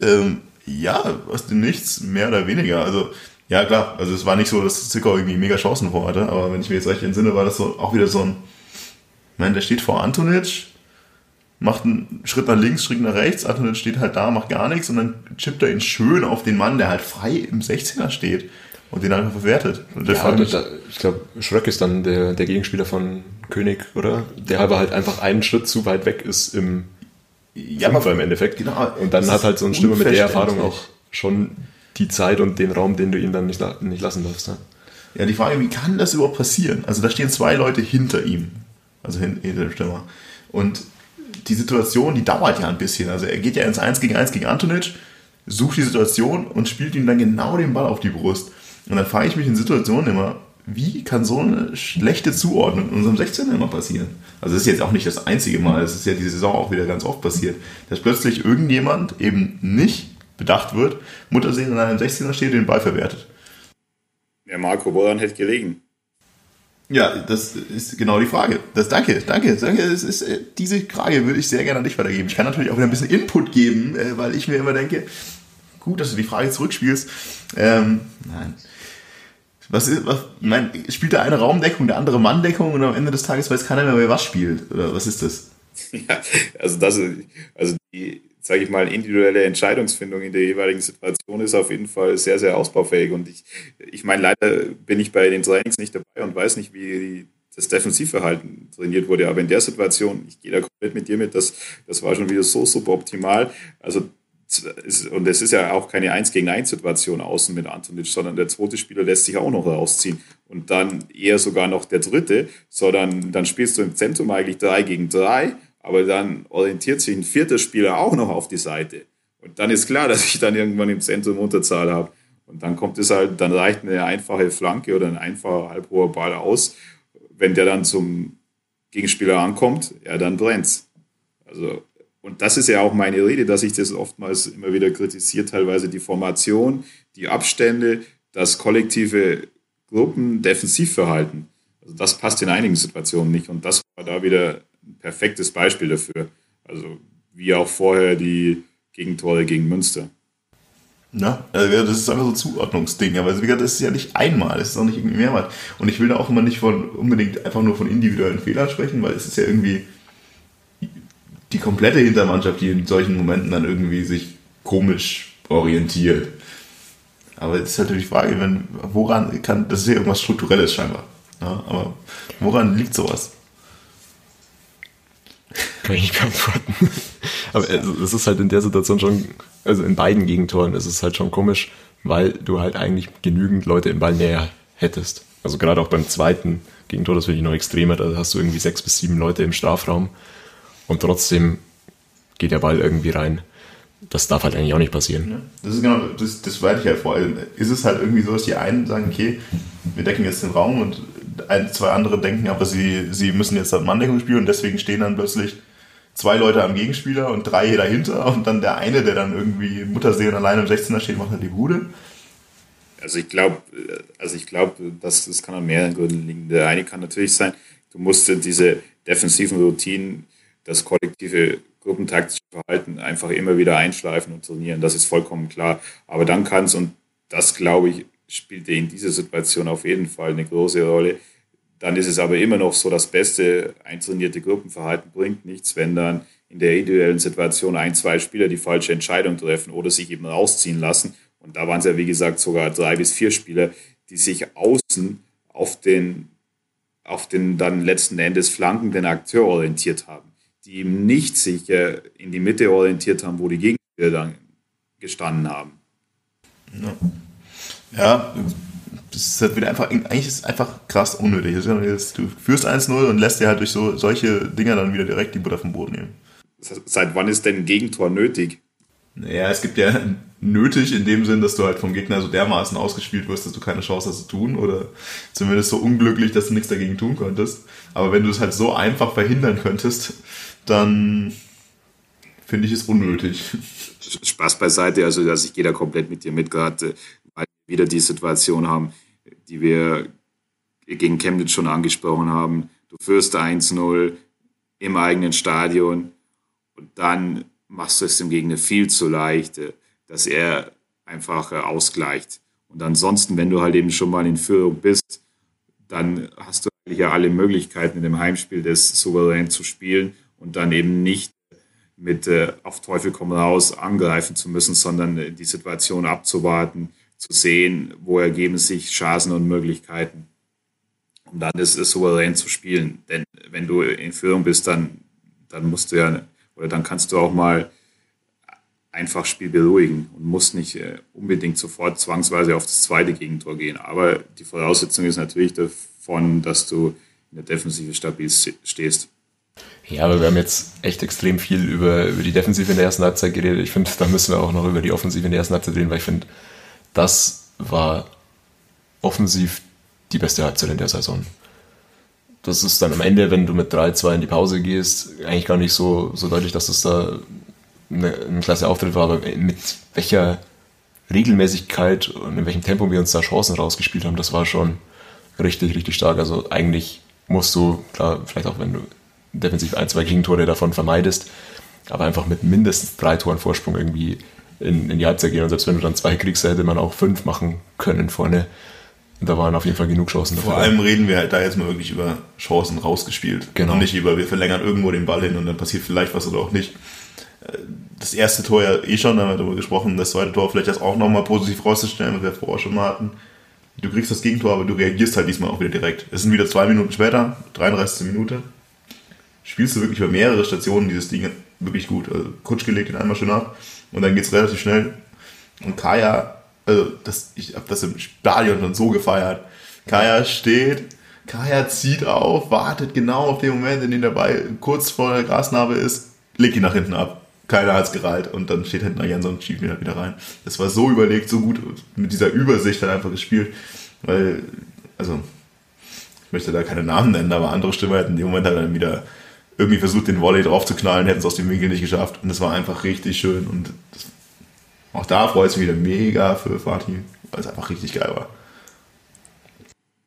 Ähm, ja, aus dem Nichts, mehr oder weniger. Also, ja, klar, also es war nicht so, dass Zickau irgendwie mega Chancen vor hatte, aber wenn ich mir jetzt recht entsinne, war das so auch wieder so ein, ich meine, der steht vor Antonic, macht einen Schritt nach links, Schritt nach rechts, Antonic steht halt da, macht gar nichts und dann chippt er ihn schön auf den Mann, der halt frei im 16er steht und den einfach verwertet. Ja, da, ich glaube, Schröck ist dann der, der Gegenspieler von König, oder? Der aber halt einfach einen Schritt zu weit weg ist im ja, Fünfer im Endeffekt. Genau. Und dann hat halt so ein Stürmer mit der Erfahrung auch schon die Zeit und den Raum, den du ihm dann nicht, nicht lassen darfst. Ne? Ja, die Frage, wie kann das überhaupt passieren? Also da stehen zwei Leute hinter ihm, also hinter dem Stürmer. Und die Situation, die dauert ja ein bisschen. Also er geht ja ins 1 gegen 1 gegen Antonic, sucht die Situation und spielt ihm dann genau den Ball auf die Brust. Und dann frage ich mich in Situationen immer, wie kann so eine schlechte Zuordnung in unserem 16er immer passieren? Also es ist jetzt auch nicht das einzige Mal, es ist ja diese Saison auch wieder ganz oft passiert, dass plötzlich irgendjemand eben nicht bedacht wird, Muttersehen in einem 16er steht und den Ball verwertet. Ja, Marco Boran hätte gelegen. Ja, das ist genau die Frage. Das, danke, danke, danke. Das ist, äh, diese Frage würde ich sehr gerne an dich weitergeben. Ich kann natürlich auch wieder ein bisschen Input geben, äh, weil ich mir immer denke, gut, dass du die Frage zurückspielst. Ähm, nein. Was ist, was, mein, spielt der eine Raumdeckung, der andere Manndeckung und am Ende des Tages weiß keiner mehr, wer was spielt? Oder was ist das? <laughs> Ja, also das, also die, sage ich mal, individuelle Entscheidungsfindung in der jeweiligen Situation ist auf jeden Fall sehr, sehr ausbaufähig. Und ich, ich meine, leider bin ich bei den Trainings nicht dabei und weiß nicht, wie das Defensivverhalten trainiert wurde. Aber in der Situation, ich gehe da komplett mit dir mit, das, das war schon wieder so suboptimal. Also und es ist ja auch keine 1 gegen 1 Situation außen mit Antonic, sondern der zweite Spieler lässt sich auch noch rausziehen. Und dann eher sogar noch der dritte, sondern dann spielst du im Zentrum eigentlich 3 gegen 3, aber dann orientiert sich ein vierter Spieler auch noch auf die Seite. Und dann ist klar, <laughs> dass ich dann irgendwann im Zentrum Unterzahl habe. Und dann kommt es halt, dann reicht eine einfache Flanke oder ein einfacher halbhoher Ball aus. Wenn der dann zum Gegenspieler ankommt, ja, dann brennt's. Also und das ist ja auch meine Rede, dass ich das oftmals immer wieder kritisiere, teilweise die Formation, die Abstände, das kollektive Gruppen-Defensivverhalten. Also das passt in einigen Situationen nicht und das war da wieder ein perfektes Beispiel dafür. Also wie auch vorher die Gegentore gegen Münster. Ja, also das ist einfach so ein Zuordnungsding, aber wie gesagt, das ist ja nicht einmal, das ist auch nicht irgendwie mehrmals. Und ich will da auch immer nicht von unbedingt einfach nur von individuellen Fehlern sprechen, weil es ist ja irgendwie die komplette Hintermannschaft, die in solchen Momenten dann irgendwie sich komisch orientiert. Aber es ist natürlich die Frage, wenn, woran kann, das ist ja irgendwas Strukturelles scheinbar. Ja, aber woran liegt sowas? Kann ich nicht beantworten. aber es ist halt in der Situation schon, also in beiden Gegentoren ist es halt schon komisch, weil du halt eigentlich genügend Leute im Ball näher hättest. Also gerade auch beim zweiten Gegentor, das finde ich noch extremer, da hast du irgendwie sechs bis sieben Leute im Strafraum und trotzdem geht der Ball irgendwie rein. Das darf halt eigentlich auch nicht passieren. Ja, das ist genau, das, das weite ich halt vor. Also ist es halt irgendwie so, dass die einen sagen, okay, wir decken jetzt den Raum und ein, zwei andere denken, aber sie, sie müssen jetzt halt Manndeckung spielen und deswegen stehen dann plötzlich zwei Leute am Gegenspieler und drei dahinter und dann der eine, der dann irgendwie Mutterseelen alleine im 16er steht, macht halt die Bude. Also ich glaube, also ich glaube, das, das kann an mehreren Gründen liegen. Der eine kann natürlich sein, du musst diese defensiven Routinen das kollektive gruppentaktische Verhalten einfach immer wieder einschleifen und trainieren. Das ist vollkommen klar. Aber dann kann es, und das glaube ich, spielte in dieser Situation auf jeden Fall eine große Rolle. Dann ist es aber immer noch so, das beste eintrainierte Gruppenverhalten bringt nichts, wenn dann in der individuellen Situation ein, zwei Spieler die falsche Entscheidung treffen oder sich eben rausziehen lassen. Und da waren es ja, wie gesagt, sogar drei bis vier Spieler, die sich außen auf den, auf den dann letzten Endes flankenden Akteur orientiert haben die eben nicht sich in die Mitte orientiert haben, wo die Gegenspieler dann gestanden haben. Ja, ja das ist halt wieder einfach, eigentlich ist es einfach krass unnötig. Du führst 1-0 und lässt dir halt durch so, solche Dinger dann wieder direkt die Butter vom Boden nehmen. Seit wann ist denn ein Gegentor nötig? Naja, es gibt ja nötig in dem Sinn, dass du halt vom Gegner so dermaßen ausgespielt wirst, dass du keine Chance hast zu tun oder zumindest so unglücklich, dass du nichts dagegen tun konntest. Aber wenn du es halt so einfach verhindern könntest, dann finde ich es unnötig. Spaß beiseite, also dass ich gehe da komplett mit dir mit, gerade wir wieder die Situation haben, die wir gegen Chemnitz schon angesprochen haben. Du führst 1-0 im eigenen Stadion und dann machst du es dem Gegner viel zu leicht, dass er einfach ausgleicht. Und ansonsten, wenn du halt eben schon mal in Führung bist, dann hast du eigentlich ja alle Möglichkeiten in dem Heimspiel das souverän zu spielen und dann eben nicht mit äh, auf Teufel komm raus angreifen zu müssen, sondern äh, die Situation abzuwarten, zu sehen, wo ergeben sich Chancen und Möglichkeiten, um dann das, das souverän zu spielen. Denn wenn du in Führung bist, dann, dann musst du ja, oder dann kannst du auch mal einfach Spiel beruhigen und musst nicht äh, unbedingt sofort zwangsweise auf das zweite Gegentor gehen. Aber die Voraussetzung ist natürlich davon, dass du in der Defensive stabil stehst. Ja, aber wir haben jetzt echt extrem viel über, über die Defensive in der ersten Halbzeit geredet. Ich finde, da müssen wir auch noch über die Offensive in der ersten Halbzeit reden, weil ich finde, das war offensiv die beste Halbzeit in der Saison. Das ist dann am Ende, wenn du mit 3-2 in die Pause gehst, eigentlich gar nicht so, so deutlich, dass das da eine, ein klasse Auftritt war, aber mit welcher Regelmäßigkeit und in welchem Tempo wir uns da Chancen rausgespielt haben, das war schon richtig, richtig stark. Also eigentlich musst du, klar, vielleicht auch wenn du defensiv ein, zwei Gegentore davon vermeidest, aber einfach mit mindestens drei Toren Vorsprung irgendwie in, in die Halbzeit gehen. Und selbst wenn du dann zwei kriegst, hätte man auch fünf machen können vorne. Und da waren auf jeden Fall genug Chancen dafür. Vor allem reden wir halt da jetzt mal wirklich über Chancen rausgespielt. Genau. Und nicht über, wir verlängern irgendwo den Ball hin und dann passiert vielleicht was oder auch nicht. das erste Tor ja eh schon, da haben wir darüber gesprochen, das zweite Tor vielleicht das auch nochmal positiv rauszustellen, was wir vorher schon mal hatten. Du kriegst das Gegentor, aber du reagierst halt diesmal auch wieder direkt. Es sind wieder zwei Minuten später, 33. Minute. Spielst du wirklich über mehrere Stationen dieses Ding wirklich gut. Also Kutsch gelegt ihn einmal schön ab und dann geht's relativ schnell. Und Kaya, also das, ich habe das im Stadion schon so gefeiert. Kaya steht, Kaya zieht auf, wartet genau auf den Moment, in dem der Ball kurz vor der Grasnarbe ist, legt ihn nach hinten ab keiner hat's gereiht und dann steht hinten Jens und schiebt ihn halt wieder rein. Das war so überlegt, so gut mit dieser Übersicht dann einfach gespielt, weil, also, ich möchte da keine Namen nennen, aber andere Stimmen hätten in dem Moment halt dann wieder irgendwie versucht, den Volley drauf zu knallen, hätten es aus dem Winkel nicht geschafft und es war einfach richtig schön und das, auch da freut es mich wieder mega für Fatih, weil es einfach richtig geil war.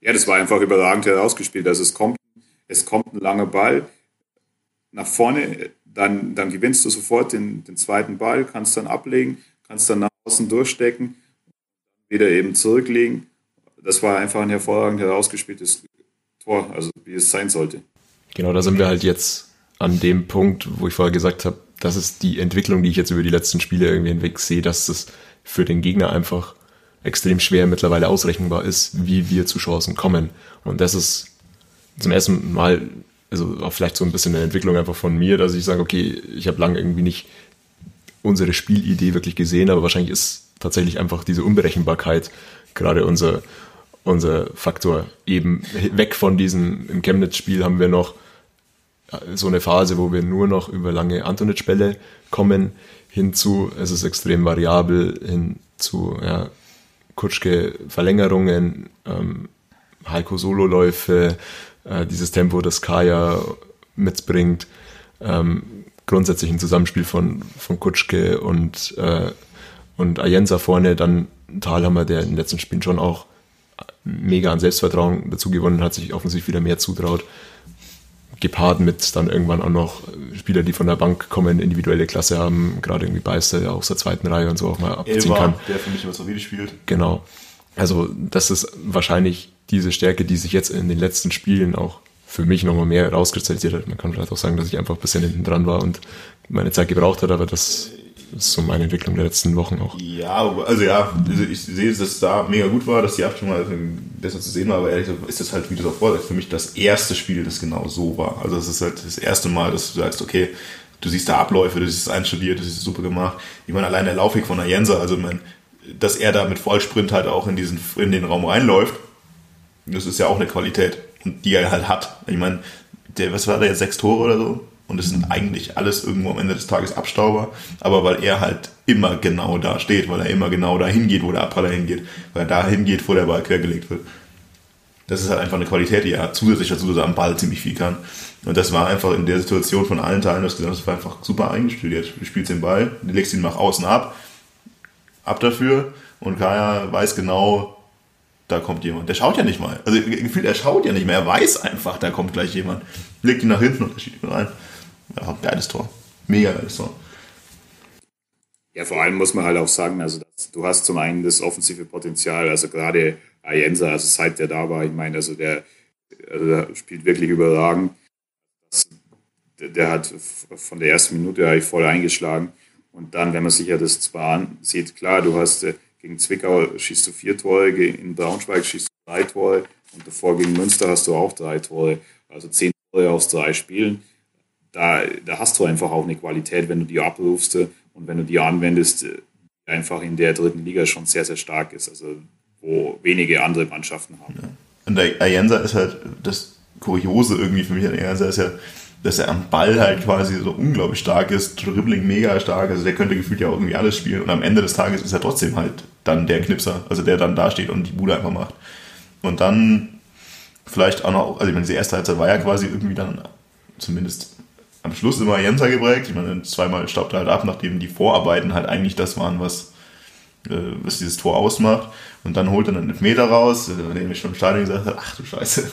Ja, das war einfach überragend herausgespielt. Also es kommt, es kommt ein langer Ball nach vorne, dann, dann gewinnst du sofort den, den zweiten Ball, kannst dann ablegen, kannst dann nach außen durchstecken, wieder eben zurücklegen. Das war einfach ein hervorragend herausgespieltes Tor, also wie es sein sollte. Genau, da sind wir halt jetzt an dem Punkt, wo ich vorher gesagt habe, das ist die Entwicklung, die ich jetzt über die letzten Spiele irgendwie hinweg sehe, dass das für den Gegner einfach extrem schwer mittlerweile ausrechenbar ist, wie wir zu Chancen kommen. Und das ist zum ersten Mal also auch vielleicht so ein bisschen eine Entwicklung einfach von mir, dass ich sage, okay, ich habe lange irgendwie nicht unsere Spielidee wirklich gesehen, aber wahrscheinlich ist tatsächlich einfach diese Unberechenbarkeit gerade unser, unser Faktor. Eben weg von diesem, im Chemnitz-Spiel haben wir noch so eine Phase, wo wir nur noch über lange Antonitsch-Bälle kommen, hinzu, es ist extrem variabel, hin zu ja, Kutschke Verlängerungen, ähm, Heiko Sololäufe, äh, dieses Tempo, das Kaya mitbringt, ähm, grundsätzlich ein Zusammenspiel von, von Kutschke und, äh, und Ayensa vorne, dann Thalhammer, der in den letzten Spielen schon auch mega an Selbstvertrauen dazu gewonnen hat, sich offensichtlich wieder mehr zutraut. Gepaart mit dann irgendwann auch noch Spieler, die von der Bank kommen, individuelle Klasse haben, gerade irgendwie Beister, der aus der zweiten Reihe und so auch mal abziehen Elva, kann. Der für mich immer so wieder spielt. Genau. Also das ist wahrscheinlich diese Stärke, die sich jetzt in den letzten Spielen auch für mich nochmal mehr rauskristallisiert hat. Man kann vielleicht auch sagen, dass ich einfach ein bisschen hinten dran war und meine Zeit gebraucht hat, aber das so meine Entwicklung der letzten Wochen auch. Ja, also ja, also ich sehe, dass es da mega gut war, dass die Abstimmung halt besser zu sehen war, aber ehrlich gesagt ist das halt, wie du es auch vorsagst, für mich das erste Spiel, das genau so war. Also es ist halt das erste Mal, dass du sagst, okay, du siehst da Abläufe, du siehst es einstudiert, du siehst es super gemacht. Ich meine, allein der Laufweg von Ayensa, also mein, dass er da mit Vollsprint halt auch in diesen, in den Raum reinläuft, das ist ja auch eine Qualität, die er halt hat. Ich meine, der, was war der jetzt, sechs Tore oder so? Und es sind eigentlich alles irgendwo am Ende des Tages Abstauber, aber weil er halt immer genau da steht, weil er immer genau dahin geht, wo der Abpraller hingeht, weil er dahin geht, wo der Ball quergelegt wird. Das ist halt einfach eine Qualität, die er hat, zusätzlich dazu, dass er am Ball ziemlich viel kann. Und das war einfach in der Situation von allen Teilen, das war einfach super eingestudiert. Du spielst den Ball, legst ihn nach außen ab, ab dafür und Kaya weiß genau, da kommt jemand. Der schaut ja nicht mal. Also gefühlt, er schaut ja nicht mehr. Er weiß einfach, da kommt gleich jemand. Legt ihn nach hinten und schiebt ihn rein. Ja, geiles Tor. Mega geiles Tor. Ja, vor allem muss man halt auch sagen, also das, du hast zum einen das offensive Potenzial, also gerade Ayensa, also seit der da war, ich meine, also der, also der spielt wirklich überragend. Der, der, hat von der ersten Minute eigentlich voll eingeschlagen. Und dann, wenn man sich ja das zwar ansieht, klar, du hast äh, gegen Zwickau schießt du vier Tore, in Braunschweig schießt du drei Tore und davor gegen Münster hast du auch drei Tore. Also zehn Tore aus drei Spielen. Da, da hast du einfach auch eine Qualität, wenn du die abrufst äh, und wenn du die anwendest, die äh, einfach in der dritten Liga schon sehr, sehr stark ist. Also wo wenige andere Mannschaften haben. Ja. Und der Ayensa ist halt das Kuriose irgendwie für mich. Der Ayensa ist ja dass er am Ball halt quasi so unglaublich stark ist, Dribbling mega stark, also der könnte gefühlt ja auch irgendwie alles spielen und am Ende des Tages ist er trotzdem halt dann der Knipser, also der dann da steht und die Bude einfach macht. Und dann vielleicht auch noch, also ich meine, diese erste Halbzeit war ja quasi irgendwie dann zumindest am Schluss immer Jenser geprägt. Ich meine, zweimal staubt er halt ab, nachdem die Vorarbeiten halt eigentlich das waren, was, äh, was dieses Tor ausmacht. Und dann holt er einen Meter raus, äh, den ich schon im Stadion gesagt habe, ach du Scheiße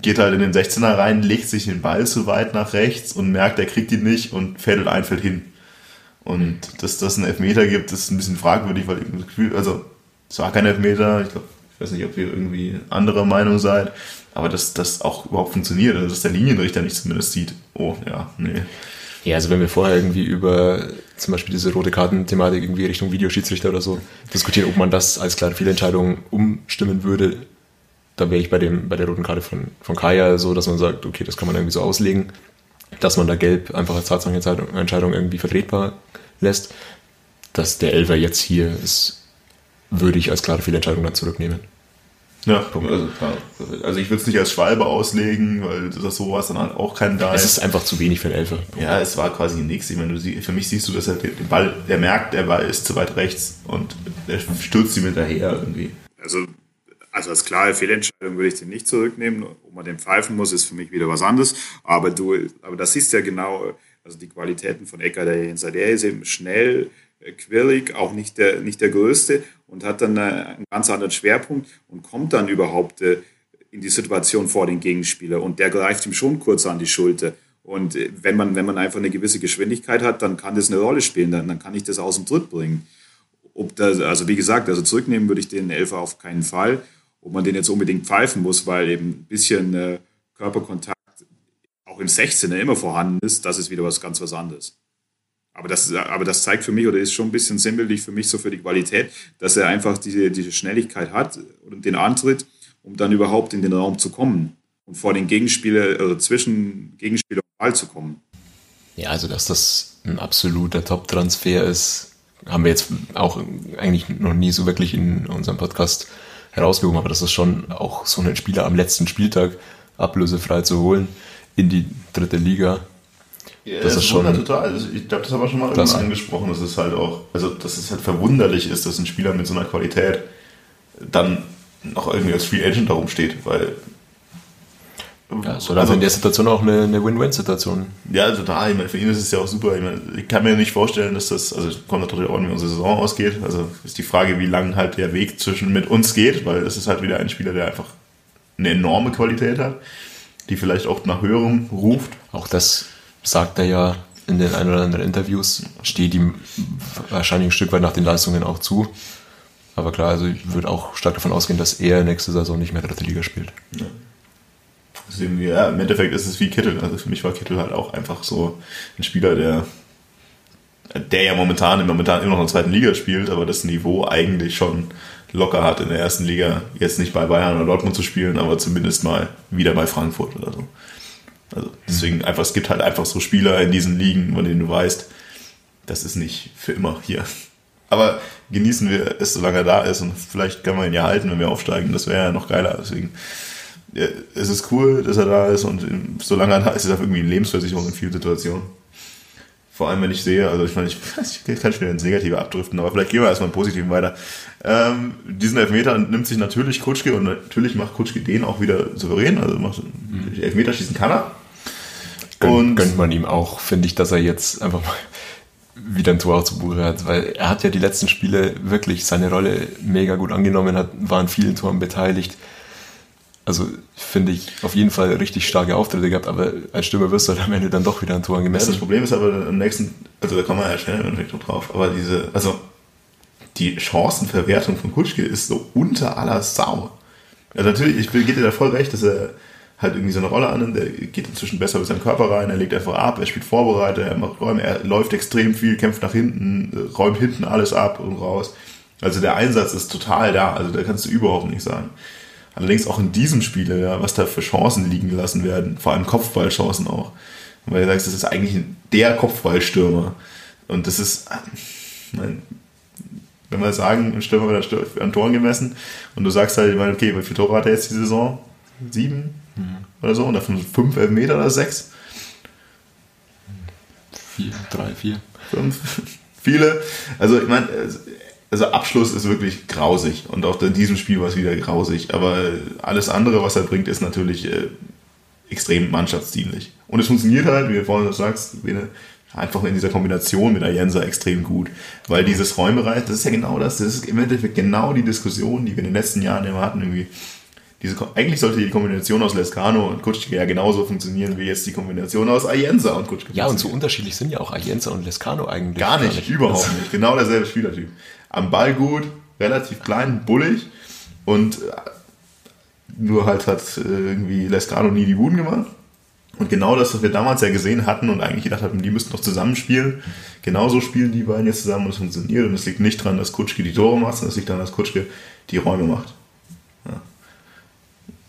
geht halt in den 16er rein, legt sich den Ball zu weit nach rechts und merkt, er kriegt ihn nicht und fädelt ein Feld hin. Und dass das einen Elfmeter gibt, ist ein bisschen fragwürdig, weil ich das Gefühl, also es war kein Elfmeter, ich glaube, ich weiß nicht, ob ihr irgendwie anderer Meinung seid, aber dass das auch überhaupt funktioniert, also dass der Linienrichter nicht zumindest sieht, oh ja, nee. Ja, also wenn wir vorher irgendwie über zum Beispiel diese rote Karten-Thematik irgendwie Richtung Videoschiedsrichter oder so diskutieren, ob man das als klare Fehlentscheidung umstimmen würde, da wäre ich bei, dem, bei der roten Karte von, von Kaya so, dass man sagt, okay, das kann man irgendwie so auslegen, dass man da gelb einfach als Tatsachenentscheidung irgendwie vertretbar lässt. Dass der Elfer jetzt hier ist, würde ich als klare Fehlentscheidung dann zurücknehmen. Ja, also, also ich würde es nicht als Schwalbe auslegen, weil das sowas dann halt auch kein da ist. Es ist einfach zu wenig für den Elfer. Ja, es war quasi nichts. Ich meine, für mich siehst du, dass er den Ball, der merkt, der Ball ist zu weit rechts und er stürzt ihm hinterher irgendwie. Also, also als klare Fehlentscheidung würde ich den nicht zurücknehmen. Ob man den pfeifen muss, ist für mich wieder was anderes. Aber du, aber das siehst ja genau, also die Qualitäten von Ecker, der Jenser, der ist eben schnell, äh, quirlig, auch nicht der, nicht der größte und hat dann äh, einen ganz anderen Schwerpunkt und kommt dann überhaupt äh, in die Situation vor den Gegenspieler und der greift ihm schon kurz an die Schulter. Und wenn man, wenn man einfach eine gewisse Geschwindigkeit hat, dann kann das eine Rolle spielen, dann, dann kann ich das aus dem Tritt bringen. Ob das, also wie gesagt, also zurücknehmen würde ich den Elfer auf keinen Fall. Ob man den jetzt unbedingt pfeifen muss, weil eben ein bisschen äh, Körperkontakt auch im 16er immer vorhanden ist, das ist wieder was ganz was anderes. Aber das, aber das zeigt für mich oder ist schon ein bisschen sinnbildlich für mich so für die Qualität, dass er einfach diese, diese Schnelligkeit hat und den Antritt, um dann überhaupt in den Raum zu kommen und vor den Gegenspieler, also zwischen Gegenspieler und Ball zu kommen. Ja, also dass das ein absoluter Top-Transfer ist, haben wir jetzt auch eigentlich noch nie so wirklich in unserem Podcast herausgehoben, aber das ist schon auch so ein Spieler am letzten Spieltag ablösefrei zu holen in die dritte Liga ja, das, das ist schon total. Also ich glaube, das haben wir schon mal irgendwann angesprochen, dass es halt auch, also dass es halt verwunderlich ist, dass ein Spieler mit so einer Qualität dann noch irgendwie als Free Agent darum steht, weil ja, so also in der Situation auch eine, eine Win-Win-Situation. Ja, total. Ich meine, für ihn ist es ja auch super. Ich, meine, ich kann mir nicht vorstellen, dass das, also kommt natürlich auch an, wie unsere Saison ausgeht. Also ist die Frage, wie lang halt der Weg zwischen mit uns geht, weil das ist halt wieder ein Spieler, der einfach eine enorme Qualität hat, die vielleicht auch nach höherem ruft. Auch das sagt er ja in den ein oder anderen Interviews, steht ihm wahrscheinlich ein Stück weit nach den Leistungen auch zu. Aber klar, also ich würde auch stark davon ausgehen, dass er nächste Saison nicht mehr dritte Liga spielt. Ja. Wir, ja, im Endeffekt ist es wie Kittel. Also für mich war Kittel halt auch einfach so ein Spieler, der, der ja momentan, momentan immer noch in der zweiten Liga spielt, aber das Niveau eigentlich schon locker hat in der ersten Liga. Jetzt nicht bei Bayern oder Dortmund zu spielen, aber zumindest mal wieder bei Frankfurt oder so. Also deswegen einfach, es gibt halt einfach so Spieler in diesen Ligen, von denen du weißt, das ist nicht für immer hier. Aber genießen wir es, solange er da ist und vielleicht können wir ihn ja halten, wenn wir aufsteigen. Das wäre ja noch geiler. Deswegen ja, es ist cool, dass er da ist und solange er da ist, ist er irgendwie eine Lebensversicherung in vielen Situationen. Vor allem, wenn ich sehe, also ich meine, ich, <laughs> ich kann schon ins Negative abdriften, aber vielleicht gehen wir erstmal im Positiven weiter. Ähm, diesen Elfmeter nimmt sich natürlich Kutschke und natürlich macht Kutschke den auch wieder souverän. Also macht, mhm. Elfmeter schießen kann er. Und gönnt man ihm auch, finde ich, dass er jetzt einfach mal wieder ein Tor zu Buche hat, weil er hat ja die letzten Spiele wirklich seine Rolle mega gut angenommen, hat, war an vielen Toren beteiligt. Also finde ich auf jeden Fall richtig starke Auftritte gehabt, aber als Stürmer wirst du halt am Ende dann doch wieder ein Tor gemessen. Ja, das Problem ist aber am nächsten, also da kommen wir ja schnell im Endeffekt noch drauf, aber diese, also die Chancenverwertung von Kutschke ist so unter aller Sau. Also natürlich, ich gebe dir da voll recht, dass er halt irgendwie so eine Rolle an, der geht inzwischen besser mit seinem Körper rein, er legt einfach ab, er spielt Vorbereiter, er macht Räume, er läuft extrem viel, kämpft nach hinten, räumt hinten alles ab und raus. Also der Einsatz ist total da, also da kannst du überhaupt nicht sagen. Allerdings auch in diesem Spiel, ja, was da für Chancen liegen gelassen werden, vor allem Kopfballchancen auch. Weil du sagst, das ist eigentlich der Kopfballstürmer. Und das ist, mein, wenn wir sagen, ein Stürmer wird an Toren gemessen und du sagst halt, okay, wie viele Tore hat er jetzt die Saison? Sieben? Oder so? Und davon fünf Elfmeter oder sechs? Vier, drei, vier. Fünf. <laughs> Viele. Also, ich meine, also Abschluss ist wirklich grausig. Und auch in diesem Spiel war es wieder grausig. Aber alles andere, was er bringt, ist natürlich äh, extrem mannschaftsdienlich. Und es funktioniert halt, wie du vorhin sagst, einfach in dieser Kombination mit Ayensa extrem gut. Weil dieses Räumereich, das ist ja genau das, das ist im Endeffekt genau die Diskussion, die wir in den letzten Jahren immer hatten, irgendwie diese, eigentlich sollte die Kombination aus Lescano und Kutschke ja genauso funktionieren wie jetzt die Kombination aus Ayensa und Kutschke. Ja, und so unterschiedlich sind ja auch Ayensa und Lescano eigentlich. Gar nicht, gar nicht. überhaupt nicht. Genau derselbe Spielertyp. Am Ball gut, relativ klein, bullig und äh, nur halt hat äh, irgendwie Lescano nie die Buden gemacht. Und genau das, was wir damals ja gesehen hatten und eigentlich gedacht hatten, die müssten doch zusammenspielen, genauso spielen die beiden jetzt zusammen und es funktioniert. Und es liegt nicht daran, dass Kutschke die Tore macht, sondern es liegt daran, dass Kutschke die Räume macht.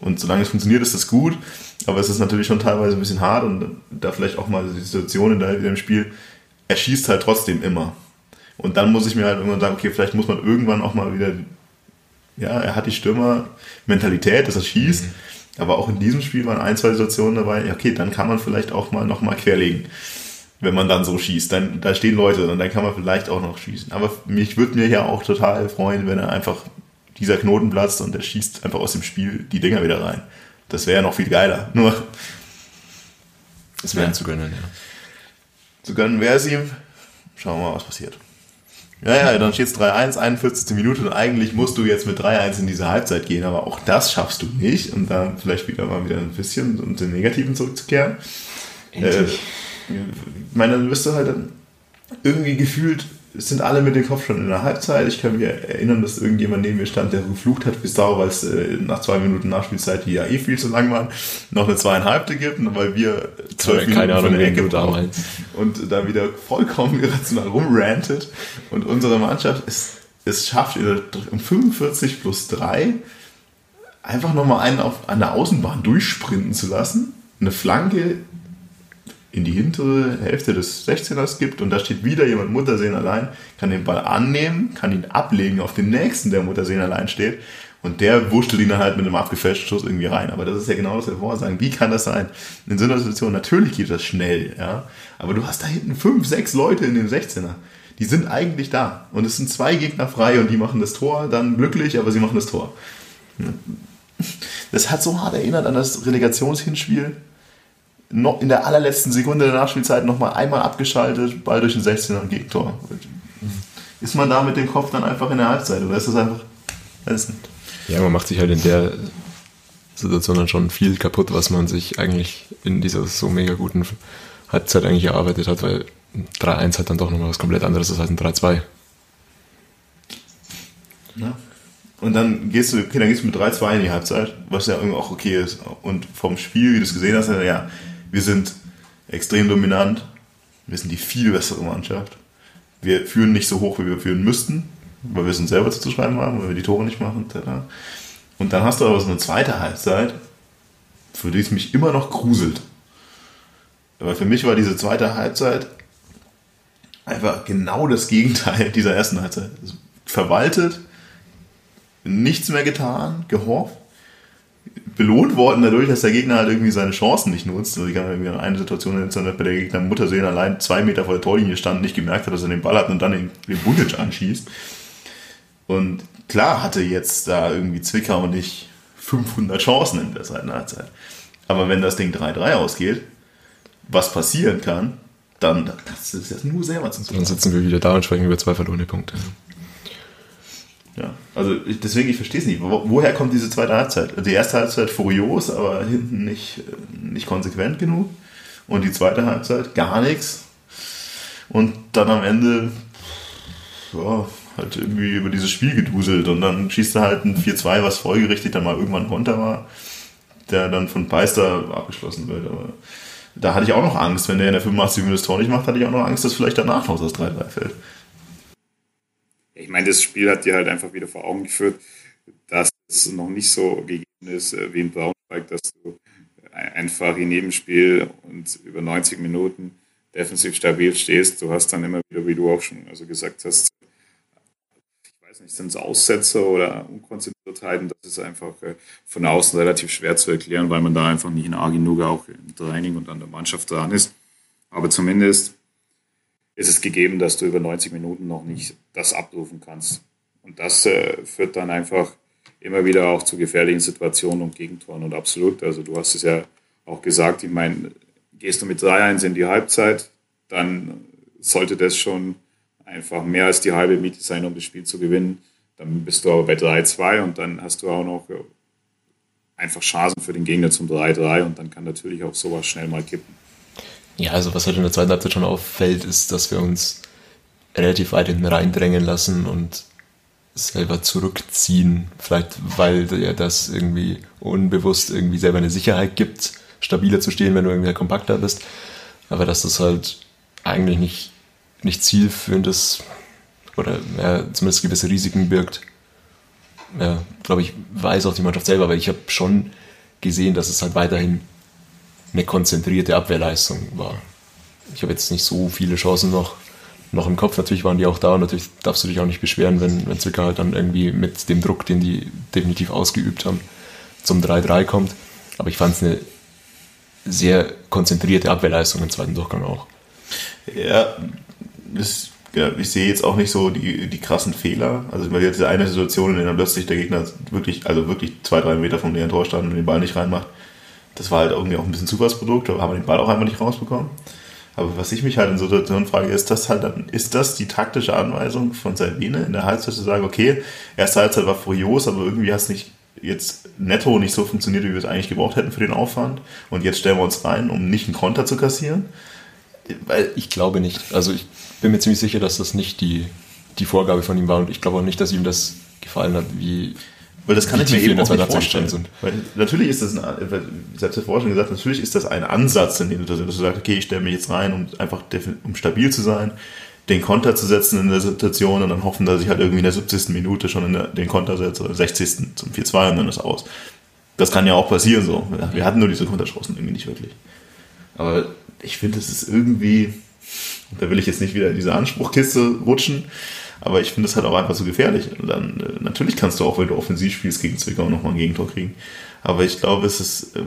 Und solange es funktioniert, ist das gut. Aber es ist natürlich schon teilweise ein bisschen hart und da vielleicht auch mal die Situation in der, im Spiel, er schießt halt trotzdem immer. Und dann muss ich mir halt irgendwann sagen, okay, vielleicht muss man irgendwann auch mal wieder, ja, er hat die Stürmer-Mentalität, dass er schießt. Mhm. Aber auch in diesem Spiel waren ein, zwei Situationen dabei, ja, okay, dann kann man vielleicht auch mal nochmal querlegen. Wenn man dann so schießt, dann, da stehen Leute und dann kann man vielleicht auch noch schießen. Aber mich würde mir ja auch total freuen, wenn er einfach dieser Knoten platzt und er schießt einfach aus dem Spiel die Dinger wieder rein. Das wäre ja noch viel geiler. <laughs> Nur. Es wäre ja. zu gönnen, ja. Zu gönnen wäre es ihm. Schauen wir mal, was passiert. Ja, ja, dann steht es 3-1, 41. Minute und eigentlich musst du jetzt mit 3-1 in diese Halbzeit gehen, aber auch das schaffst du nicht und dann vielleicht wieder mal wieder ein bisschen um den Negativen zurückzukehren. Äh, ich meine, dann bist du halt dann irgendwie gefühlt sind alle mit dem Kopf schon in der Halbzeit. Ich kann mich erinnern, dass irgendjemand neben mir stand, der geflucht hat wie Sau, weil es äh, nach zwei Minuten Nachspielzeit, die ja eh viel zu lang waren, noch eine zweieinhalbte gibt, weil wir zwölf Minuten Keine Ahnung, von der Ecke brauchen. Und da wieder vollkommen irrational rumrantet. Und unsere Mannschaft es, es schafft, um 45 plus 3 einfach nochmal einen auf, an der Außenbahn durchsprinten zu lassen. Eine Flanke in die hintere Hälfte des 16ers gibt und da steht wieder jemand Muttersehen allein, kann den Ball annehmen, kann ihn ablegen auf den nächsten, der Muttersehen allein steht und der wurschtelt ihn dann halt mit einem abgefälschten Schuss irgendwie rein. Aber das ist ja genau das, was wir vorher sagen. Wie kann das sein? In so einer Situation, natürlich geht das schnell, ja, aber du hast da hinten fünf, sechs Leute in dem 16er. Die sind eigentlich da und es sind zwei Gegner frei und die machen das Tor dann glücklich, aber sie machen das Tor. Das hat so hart erinnert an das Relegationshinspiel in der allerletzten Sekunde der Nachspielzeit nochmal einmal abgeschaltet, Ball durch den 16er und Gegentor. Ist man da mit dem Kopf dann einfach in der Halbzeit oder ist das einfach, weiß nicht. Ja, man macht sich halt in der Situation dann schon viel kaputt, was man sich eigentlich in dieser so mega guten Halbzeit eigentlich erarbeitet hat, weil 3-1 hat dann doch nochmal was komplett anderes ist als ein 3-2. Ja. Und dann gehst du, okay, dann gehst du mit 3-2 in die Halbzeit, was ja irgendwie auch okay ist. Und vom Spiel, wie du es gesehen hast, ja, wir sind extrem dominant. Wir sind die viel bessere Mannschaft. Wir führen nicht so hoch, wie wir führen müssten, weil wir es uns selber zuzuschreiben haben, weil wir die Tore nicht machen. Und dann hast du aber so eine zweite Halbzeit, für die es mich immer noch gruselt. Aber für mich war diese zweite Halbzeit einfach genau das Gegenteil dieser ersten Halbzeit. Verwaltet, nichts mehr getan, gehofft belohnt worden dadurch, dass der Gegner halt irgendwie seine Chancen nicht nutzt. Also ich kann irgendwie eine Situation erinnern, bei der Gegner Muttersehen allein zwei Meter vor der Torlinie stand, nicht gemerkt hat, dass er den Ball hat und dann den, den Bundic anschießt. Und klar hatte jetzt da irgendwie Zwickau nicht 500 Chancen in der zweiten Halbzeit. Aber wenn das Ding 3-3 ausgeht, was passieren kann, dann das ist das nur selber zu tun. Dann sitzen wir wieder da und sprechen über zwei verlorene Punkte. Ja, also ich, deswegen, ich verstehe es nicht. Wo, woher kommt diese zweite Halbzeit? Die erste Halbzeit furios, aber hinten nicht, nicht konsequent genug. Und die zweite Halbzeit gar nichts. Und dann am Ende, ja, halt irgendwie über dieses Spiel geduselt. Und dann schießt er halt ein 4-2, was folgerichtig dann mal irgendwann runter war, der dann von Beister abgeschlossen wird. Aber da hatte ich auch noch Angst, wenn der in der 85 Minuten das Tor nicht macht, hatte ich auch noch Angst, dass vielleicht danach noch das 3-3 fällt ich meine, das Spiel hat dir halt einfach wieder vor Augen geführt, dass es noch nicht so gegeben ist äh, wie in Braunschweig, dass du einfach in jedem Spiel und über 90 Minuten defensiv stabil stehst. Du hast dann immer wieder, wie du auch schon also gesagt hast, ich weiß nicht, sind es Aussetzer oder Unkonzentriertheiten, das ist einfach äh, von außen relativ schwer zu erklären, weil man da einfach nicht nah genug auch im Training und an der Mannschaft dran ist. Aber zumindest ist es gegeben, dass du über 90 Minuten noch nicht das abrufen kannst. Und das äh, führt dann einfach immer wieder auch zu gefährlichen Situationen und Gegentoren. Und absolut, also du hast es ja auch gesagt, ich meine, gehst du mit 3-1 in die Halbzeit, dann sollte das schon einfach mehr als die halbe Miete sein, um das Spiel zu gewinnen. Dann bist du aber bei 3-2 und dann hast du auch noch äh, einfach Chancen für den Gegner zum 3-3 und dann kann natürlich auch sowas schnell mal kippen. Ja, also was halt in der zweiten Halbzeit schon auffällt, ist, dass wir uns relativ weit hinten reindrängen lassen und selber zurückziehen. Vielleicht, weil ja das irgendwie unbewusst irgendwie selber eine Sicherheit gibt, stabiler zu stehen, wenn du irgendwie kompakter bist. Aber dass das halt eigentlich nicht, nicht zielführendes oder ja, zumindest gewisse Risiken birgt. Ja, glaube ich, weiß auch die Mannschaft selber, aber ich habe schon gesehen, dass es halt weiterhin eine konzentrierte Abwehrleistung war. Ich habe jetzt nicht so viele Chancen noch, noch im Kopf. Natürlich waren die auch da und natürlich darfst du dich auch nicht beschweren, wenn, wenn Zwickau halt dann irgendwie mit dem Druck, den die definitiv ausgeübt haben, zum 3-3 kommt. Aber ich fand es eine sehr konzentrierte Abwehrleistung im zweiten Durchgang auch. Ja, das, ja, ich sehe jetzt auch nicht so die, die krassen Fehler. Also weil jetzt eine Situation, in der dann plötzlich der Gegner wirklich, also wirklich zwei, drei Meter vom leeren Tor stand und den Ball nicht reinmacht. Das war halt irgendwie auch ein bisschen Zufallsprodukt, da haben wir den Ball auch einfach nicht rausbekommen. Aber was ich mich halt in Situationen frage, ist das halt dann, ist das die taktische Anweisung von Sabine in der Halbzeit zu sagen, okay, erste Halbzeit war furios, aber irgendwie hast nicht jetzt netto nicht so funktioniert, wie wir es eigentlich gebraucht hätten für den Aufwand. Und jetzt stellen wir uns rein, um nicht einen Konter zu kassieren. Weil ich glaube nicht. Also ich bin mir ziemlich sicher, dass das nicht die, die Vorgabe von ihm war. Und ich glaube auch nicht, dass ihm das gefallen hat, wie, weil das kann ich mir eben auch nicht vorstellen. Sind. Weil natürlich ist das, ein, ich habe es ja vorher schon gesagt, natürlich ist das ein Ansatz, in dem du, dass du sagst, okay, ich stelle mich jetzt rein, um einfach um stabil zu sein, den Konter zu setzen in der Situation und dann hoffen, dass ich halt irgendwie in der 70. Minute schon der, den Konter setze, oder 60. zum 4-2 und dann ist aus. Das kann ja auch passieren so. Wir hatten nur diese Konterchancen irgendwie nicht wirklich. Aber ich finde, es ist irgendwie, da will ich jetzt nicht wieder in diese Anspruchkiste rutschen, aber ich finde es halt auch einfach so gefährlich. Und dann, äh, natürlich kannst du auch, wenn du offensiv spielst, gegen Zwickau nochmal ein Gegentor kriegen. Aber ich glaube, es ist äh,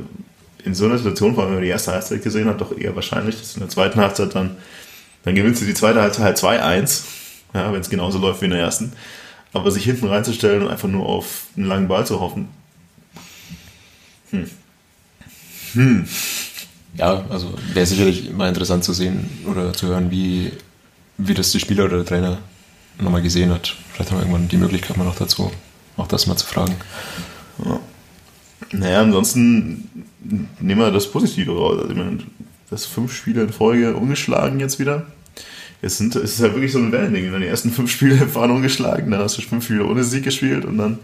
in so einer Situation, vor allem wenn man die erste Halbzeit gesehen hat, doch eher wahrscheinlich, dass in der zweiten Halbzeit dann, dann gewinnst du die zweite Halbzeit halt 2-1, ja, wenn es genauso läuft wie in der ersten. Aber sich hinten reinzustellen und einfach nur auf einen langen Ball zu hoffen. Hm. Hm. Ja, also wäre sicherlich mal interessant zu sehen oder zu hören, wie, wie das die Spieler oder der Trainer nochmal gesehen hat. Vielleicht haben wir irgendwann die Möglichkeit mal noch dazu, auch das mal zu fragen. Ja. Naja, ansonsten nehmen wir das Positive raus. Also, ich meine, das fünf Spiele in Folge ungeschlagen jetzt wieder. Jetzt sind, es ist ja wirklich so ein Wellending. Die ersten fünf Spiele <laughs> waren ungeschlagen, dann hast du fünf Spiele ohne Sieg gespielt und dann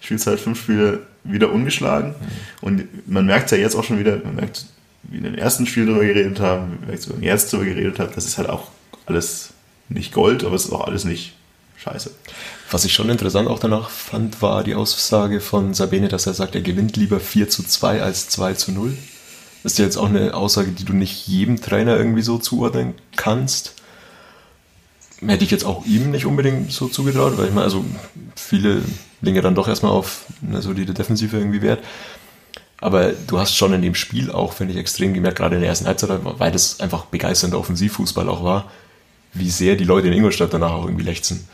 spielst du halt fünf Spiele wieder ungeschlagen. Und man merkt ja jetzt auch schon wieder, man merkt, wie in den ersten Spielen darüber geredet haben, wie man jetzt darüber geredet hat, das ist halt auch alles nicht Gold, aber es ist auch alles nicht scheiße. Was ich schon interessant auch danach fand, war die Aussage von Sabine, dass er sagt, er gewinnt lieber 4 zu 2 als 2 zu 0. Das ist ja jetzt auch eine Aussage, die du nicht jedem Trainer irgendwie so zuordnen kannst. Hätte ich jetzt auch ihm nicht unbedingt so zugetraut, weil ich meine, also viele ja dann doch erstmal auf eine solide Defensive irgendwie Wert. Aber du hast schon in dem Spiel auch, finde ich, extrem gemerkt, gerade in der ersten Halbzeit, weil das einfach begeisternder Offensivfußball auch war, wie sehr die Leute in Ingolstadt danach auch irgendwie lechzen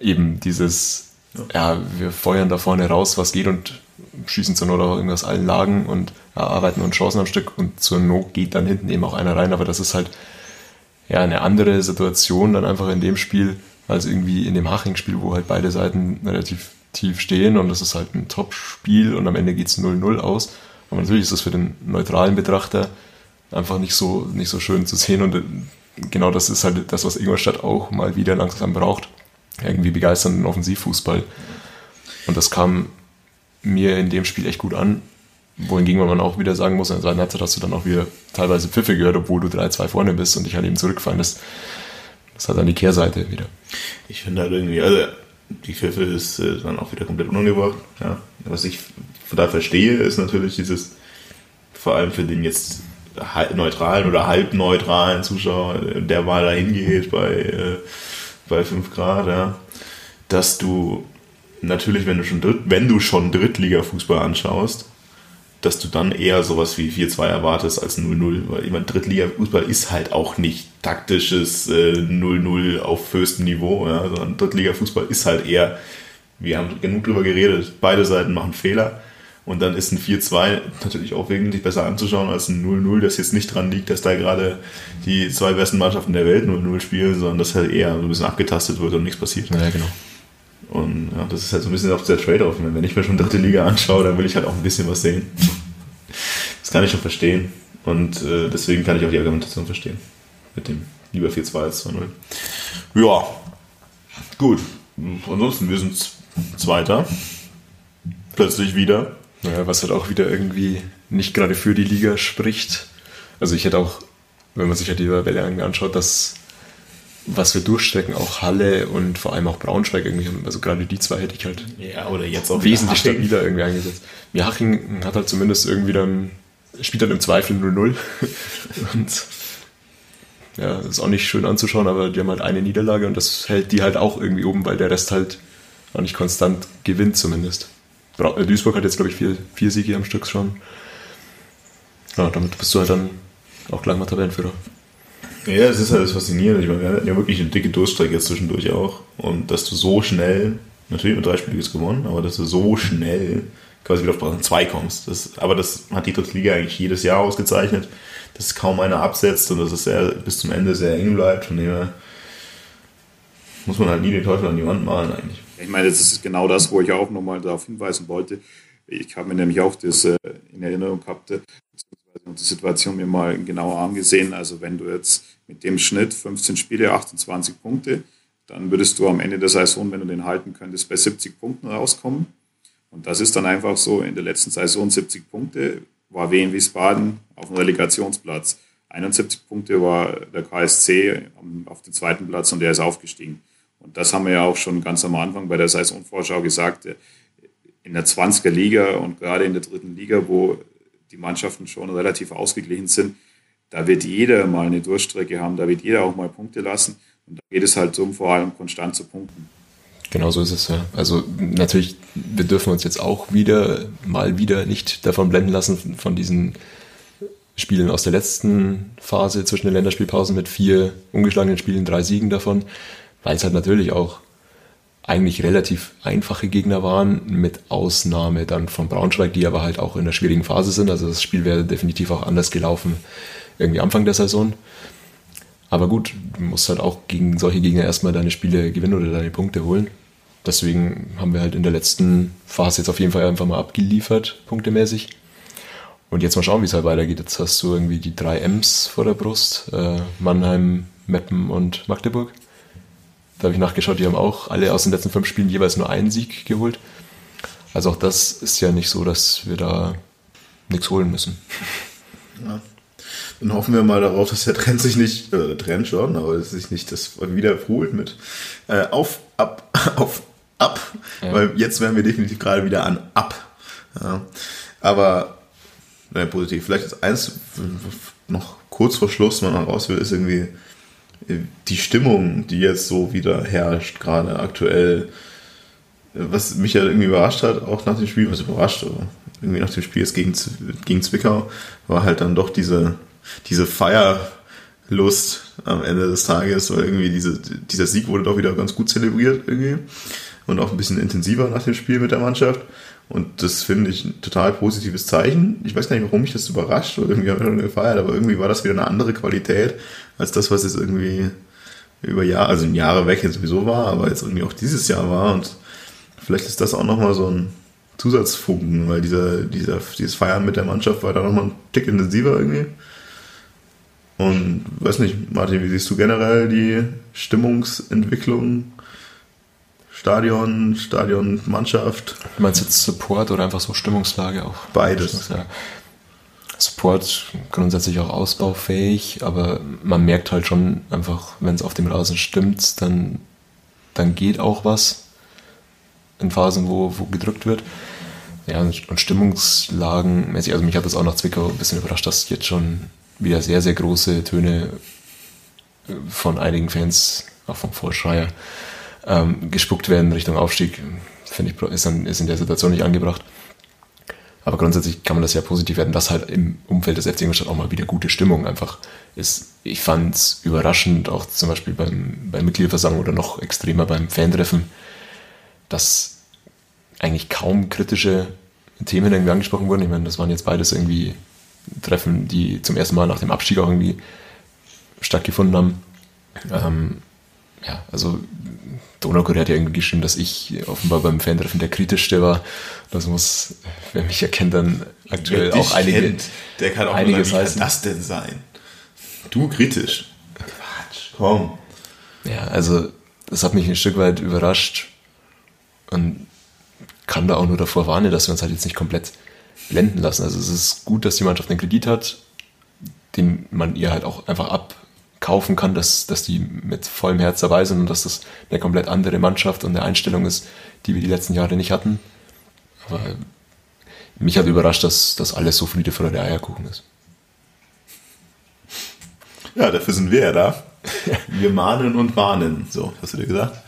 eben dieses, ja. ja, wir feuern da vorne raus, was geht und schießen zur Not auch irgendwas allen Lagen und erarbeiten uns Chancen am Stück und zur Not geht dann hinten eben auch einer rein, aber das ist halt ja eine andere Situation dann einfach in dem Spiel als irgendwie in dem Haching-Spiel, wo halt beide Seiten relativ tief stehen und das ist halt ein Top-Spiel und am Ende geht es 0-0 aus. Aber natürlich ist das für den neutralen Betrachter einfach nicht so, nicht so schön zu sehen und genau das ist halt das, was Ingolstadt auch mal wieder langsam braucht irgendwie begeisternden Offensivfußball. Und das kam mir in dem Spiel echt gut an. Wohingegen man auch wieder sagen muss, in der zweiten Halbzeit hast du dann auch wieder teilweise Pfiffe gehört, obwohl du 3-2 vorne bist und dich halt eben zurückfallen. Das, das hat dann die Kehrseite wieder. Ich finde halt irgendwie, also die Pfiffe ist äh, dann auch wieder komplett unangebracht. Ja. Was ich da verstehe, ist natürlich dieses, vor allem für den jetzt neutralen oder halbneutralen Zuschauer, der mal da hingeht bei äh, bei 5 Grad, ja, dass du natürlich, wenn du schon, Dritt, wenn du schon Drittliga-Fußball anschaust, dass du dann eher sowas wie 4-2 erwartest als 0-0. Weil meine, Drittliga-Fußball ist halt auch nicht taktisches äh, 0-0 auf höchstem Niveau, ja, sondern Drittliga-Fußball ist halt eher, wir haben genug drüber geredet, beide Seiten machen Fehler und dann ist ein 4-2 natürlich auch wesentlich besser anzuschauen als ein 0-0, das jetzt nicht dran liegt, dass da gerade die zwei besten Mannschaften der Welt 0-0 spielen, sondern dass halt eher so ein bisschen abgetastet wird und nichts passiert. Ja, genau. Und ja, das ist halt so ein bisschen auch der Trade-off. Wenn ich mir schon dritte Liga anschaue, dann will ich halt auch ein bisschen was sehen. Das kann ich schon verstehen. Und äh, deswegen kann ich auch die Argumentation verstehen. Mit dem lieber 4-2 als 2-0. Ja, gut. Ansonsten, wir sind Zweiter. Plötzlich wieder. Naja, was halt auch wieder irgendwie nicht gerade für die Liga spricht. Also ich hätte auch, wenn man sich halt die Tabelle anschaut, dass was für Durchstrecken auch Halle und vor allem auch Braunschweig irgendwie haben. Also gerade die zwei hätte ich halt ja, oder jetzt auch wesentlich stabiler irgendwie eingesetzt. Ja, Haching hat halt zumindest irgendwie dann, spielt dann im Zweifel 0-0 <laughs> und ja, ist auch nicht schön anzuschauen, aber die haben halt eine Niederlage und das hält die halt auch irgendwie oben, weil der Rest halt auch nicht konstant gewinnt zumindest. Äh, Duisburg hat jetzt, glaube ich, vier, vier Siege am Stück schon. Ja, damit bist du halt dann auch gleich mal Tabellenführer. Ja, es ist halt das Faszinierende. Ich meine, wir hatten ja wirklich eine dicke Durststrecke jetzt zwischendurch auch. Und dass du so schnell, natürlich mit drei Spielen gewonnen, aber dass du so schnell quasi wieder auf Platz 2 kommst. Das, aber das hat die dritte Liga eigentlich jedes Jahr ausgezeichnet, dass kaum einer absetzt und dass es sehr, bis zum Ende sehr eng bleibt. Von dem her muss man halt nie den Teufel an die Wand malen eigentlich. Ich meine, das ist genau das, wo ich auch nochmal darauf hinweisen wollte. Ich habe mir nämlich auch das äh, in Erinnerung gehabt, äh, beziehungsweise die Situation mir mal genauer angesehen. Also wenn du jetzt mit dem Schnitt 15 Spiele, 28 Punkte, dann würdest du am Ende der Saison, wenn du den halten könntest, bei 70 Punkten rauskommen. Und das ist dann einfach so, in der letzten Saison 70 Punkte war Wien Wiesbaden auf dem Relegationsplatz. 71 Punkte war der KSC auf dem zweiten Platz und der ist aufgestiegen. Und das haben wir ja auch schon ganz am Anfang bei der Saisonvorschau gesagt. In der 20er Liga und gerade in der dritten Liga, wo die Mannschaften schon relativ ausgeglichen sind, da wird jeder mal eine Durchstrecke haben, da wird jeder auch mal Punkte lassen. Und da geht es halt um, vor allem konstant zu punkten. Genau so ist es, ja. Also natürlich, wir dürfen uns jetzt auch wieder, mal wieder nicht davon blenden lassen von diesen Spielen aus der letzten Phase zwischen den Länderspielpausen mit vier ungeschlagenen Spielen, drei Siegen davon weil es halt natürlich auch eigentlich relativ einfache Gegner waren, mit Ausnahme dann von Braunschweig, die aber halt auch in einer schwierigen Phase sind. Also das Spiel wäre definitiv auch anders gelaufen, irgendwie Anfang der Saison. Aber gut, du musst halt auch gegen solche Gegner erstmal deine Spiele gewinnen oder deine Punkte holen. Deswegen haben wir halt in der letzten Phase jetzt auf jeden Fall einfach mal abgeliefert, punktemäßig. Und jetzt mal schauen, wie es halt weitergeht. Jetzt hast du irgendwie die drei M's vor der Brust: äh, Mannheim, Meppen und Magdeburg. Da habe ich nachgeschaut, die haben auch alle aus den letzten fünf Spielen jeweils nur einen Sieg geholt. Also auch das ist ja nicht so, dass wir da nichts holen müssen. <laughs> Ja. Dann hoffen wir mal darauf, dass der Trend sich nicht, äh, der Trend schon, aber dass sich nicht das wiederholt mit äh, auf, ab, <laughs> auf, ab, ja. weil jetzt wären wir definitiv gerade wieder an ab. Ja. Aber naja, positiv. Vielleicht ist eins noch kurz vor Schluss man raus will, ist irgendwie die Stimmung, die jetzt so wieder herrscht, gerade aktuell, was mich ja irgendwie überrascht hat, auch nach dem Spiel, was überrascht, aber irgendwie nach dem Spiel jetzt gegen, gegen Zwickau, war halt dann doch diese, diese Feierlust am Ende des Tages, weil irgendwie diese, dieser Sieg wurde doch wieder ganz gut zelebriert irgendwie und auch ein bisschen intensiver nach dem Spiel mit der Mannschaft. Und das finde ich ein total positives Zeichen. Ich weiß gar nicht, warum mich das überrascht oder irgendwie habe ich gefeiert, aber irgendwie war das wieder eine andere Qualität als das, was jetzt irgendwie über Jahre, also Jahre weg jetzt sowieso war, aber jetzt irgendwie auch dieses Jahr war. Und vielleicht ist das auch nochmal so ein Zusatzfunken, weil dieser, dieser, dieses Feiern mit der Mannschaft war da nochmal ein Tick intensiver irgendwie. Und weiß nicht, Martin, wie siehst du generell die Stimmungsentwicklung Stadion, Stadionmannschaft. Du meinst jetzt Support oder einfach so Stimmungslage auch? Beides. Ja. Support grundsätzlich auch ausbaufähig, aber man merkt halt schon einfach, wenn es auf dem Rasen stimmt, dann, dann geht auch was in Phasen, wo, wo gedrückt wird. Ja, und Stimmungslagenmäßig, also mich hat das auch nach Zwickau ein bisschen überrascht, dass jetzt schon wieder sehr, sehr große Töne von einigen Fans, auch vom Vorschreier, ähm, gespuckt werden Richtung Aufstieg, finde ich, ist, dann, ist in der Situation nicht angebracht. Aber grundsätzlich kann man das ja positiv werden, dass halt im Umfeld des FC Ingolstadt auch mal wieder gute Stimmung einfach ist. Ich fand es überraschend, auch zum Beispiel beim, beim Mitgliederversammlung oder noch extremer beim Fantreffen, dass eigentlich kaum kritische Themen irgendwie angesprochen wurden. Ich meine, das waren jetzt beides irgendwie Treffen, die zum ersten Mal nach dem Abstieg auch irgendwie stattgefunden haben. Ähm, ja, also Donaukurier hat ja irgendwie geschrieben, dass ich offenbar beim Fantreffen der kritischste war. Das muss, wer mich erkennt, dann aktuell auch einige. Kennt, der kann auch einiges sagen, wie kann das denn sein? Du kritisch. Quatsch, komm. Ja, also das hat mich ein Stück weit überrascht und kann da auch nur davor warnen, dass wir uns halt jetzt nicht komplett blenden lassen. Also es ist gut, dass die Mannschaft einen Kredit hat, den man ihr halt auch einfach abkaufen kann, dass, dass die mit vollem Herz dabei sind und dass das eine komplett andere Mannschaft und eine Einstellung ist, die wir die letzten Jahre nicht hatten. Aber mich hat überrascht, dass das alles so Friede, Freude, Eierkuchen ist. Ja, dafür sind wir ja da. Wir mahnen und warnen. So, hast du dir gesagt?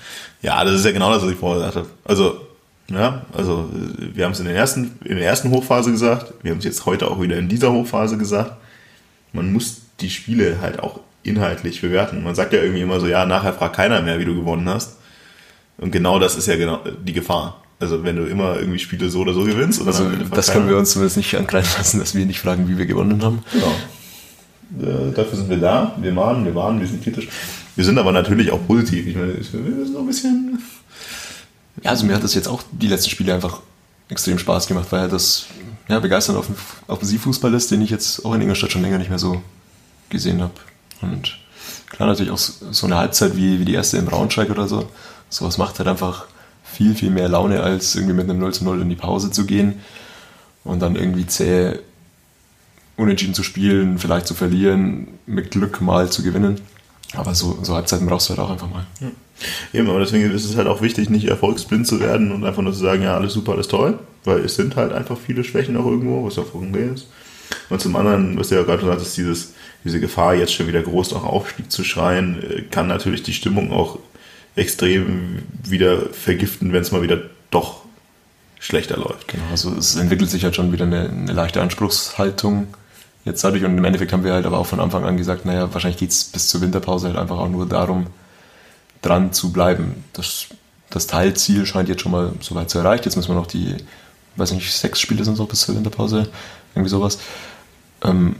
Ja, das ist ja genau das, was ich vorher gesagt habe. Also, ja, also wir haben es in, den ersten, in der ersten Hochphase gesagt, wir haben es jetzt heute auch wieder in dieser Hochphase gesagt. Man muss die Spiele halt auch inhaltlich bewerten. Man sagt ja irgendwie immer so, ja, nachher fragt keiner mehr, wie du gewonnen hast. Und genau das ist ja genau die Gefahr. Also wenn du immer irgendwie Spiele so oder so gewinnst. Oder also das können wir uns zumindest nicht ankreiden lassen, dass wir nicht fragen, wie wir gewonnen haben. Genau. Äh, dafür sind wir da. Wir mahnen, wir warnen, wir sind kritisch. Wir sind aber natürlich auch positiv. Ich meine, wir sind so ein bisschen. Ja, also mir hat das jetzt auch die letzten Spiele einfach extrem Spaß gemacht, weil das ja, begeisternd auf Offensivfußball ist, den ich jetzt auch in Ingolstadt schon länger nicht mehr so gesehen habe. Und klar natürlich auch so eine Halbzeit wie, wie die erste in Braunschweig oder so. Sowas macht halt einfach viel, viel mehr Laune, als irgendwie mit einem 0 zu 0 in die Pause zu gehen und dann irgendwie zäh unentschieden zu spielen, vielleicht zu verlieren, mit Glück mal zu gewinnen. Aber so, so Halbzeiten brauchst du halt auch einfach mal. Ja. Eben, aber deswegen ist es halt auch wichtig, nicht erfolgsblind zu werden und einfach nur zu sagen, ja, alles super, alles toll, weil es sind halt einfach viele Schwächen auch irgendwo, was auch okay ist. Und zum anderen, was du ja gerade gesagt hast, dieses, diese Gefahr, jetzt schon wieder groß nach Aufstieg zu schreien, äh, kann natürlich die Stimmung auch extrem wieder vergiften, wenn es mal wieder doch schlechter läuft. Genau, also es entwickelt sich halt schon wieder eine, eine leichte Anspruchshaltung jetzt dadurch. Und im Endeffekt haben wir halt aber auch von Anfang an gesagt, naja, wahrscheinlich geht es bis zur Winterpause halt einfach auch nur darum, dran zu bleiben. Das, das Teilziel scheint jetzt schon mal soweit zu erreicht. Jetzt müssen wir noch die, weiß nicht, sechs Spiele sind so bis zur Winterpause, irgendwie sowas, ähm,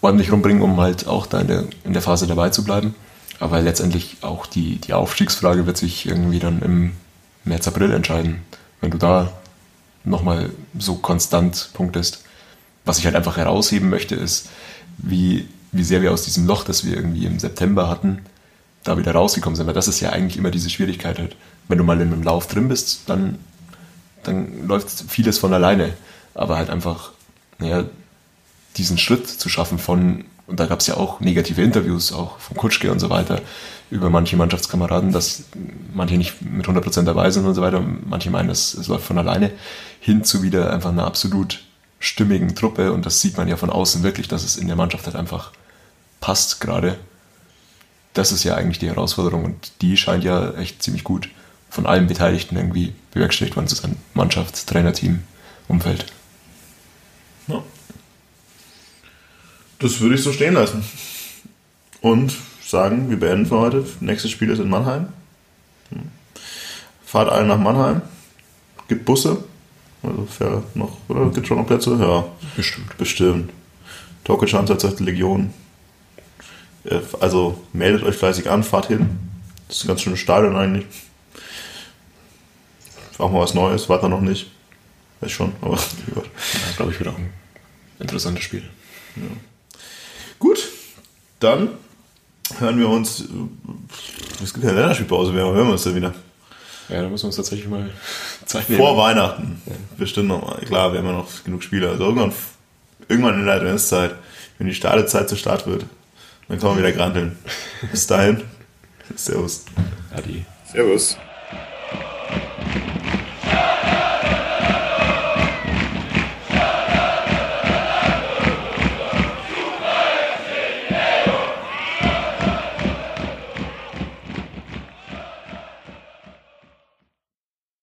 ordentlich rumbringen, um halt auch da in der, in der Phase dabei zu bleiben. Aber letztendlich auch die, die Aufstiegsfrage wird sich irgendwie dann im März, April entscheiden. Wenn du da nochmal so konstant punktest, was ich halt einfach herausheben möchte, ist, wie, wie sehr wir aus diesem Loch, das wir irgendwie im September hatten, da wieder rausgekommen sind. Weil das ist ja eigentlich immer diese Schwierigkeit halt. Wenn du mal in einem Lauf drin bist, dann, dann läuft vieles von alleine. Aber halt einfach, naja, diesen Schritt zu schaffen von, und da gab es ja auch negative Interviews, auch von Kutschke und so weiter, über manche Mannschaftskameraden, dass manche nicht mit 100% dabei sind und so weiter. Manche meinen, es, es läuft von alleine, hin zu wieder einfach einer absolut stimmigen Truppe und das sieht man ja von außen wirklich, dass es in der Mannschaft halt einfach passt gerade. Das ist ja eigentlich die Herausforderung und die scheint ja echt ziemlich gut von allen Beteiligten irgendwie bewerkstelligt worden zu sein. Mannschaft, Trainerteam, Umfeld. Ja. Das würde ich so stehen lassen. Und sagen, wir beenden für heute. Nächstes Spiel ist in Mannheim. Fahrt alle nach Mannheim. Gibt Busse. Also fair noch, oder? Gibt schon noch Plätze? Ja. Bestimmt. Bestimmt. Torke Schanzer sagt Legion. Also meldet euch fleißig an, fahrt hin. Das ist ein ganz schönes Stadion eigentlich. Auch mal was Neues, war da noch nicht. Weiß schon, aber. <laughs> Ja, glaube ich, wird auch ein interessantes Spiel. Ja. Gut, dann hören wir uns. Es gibt ja eine Länderspielpause, wir hören wir uns dann wieder. Ja, da müssen wir uns tatsächlich mal <laughs> Zeit nehmen. Vor Weihnachten. Ja. Bestimmt noch mal. Klar, wir haben ja noch genug Spiele. Also irgendwann, irgendwann in der Adventszeit, wenn die Startezeit zu Start wird, dann können wir wieder granteln. Bis dahin. <laughs> Servus. Adi. Servus.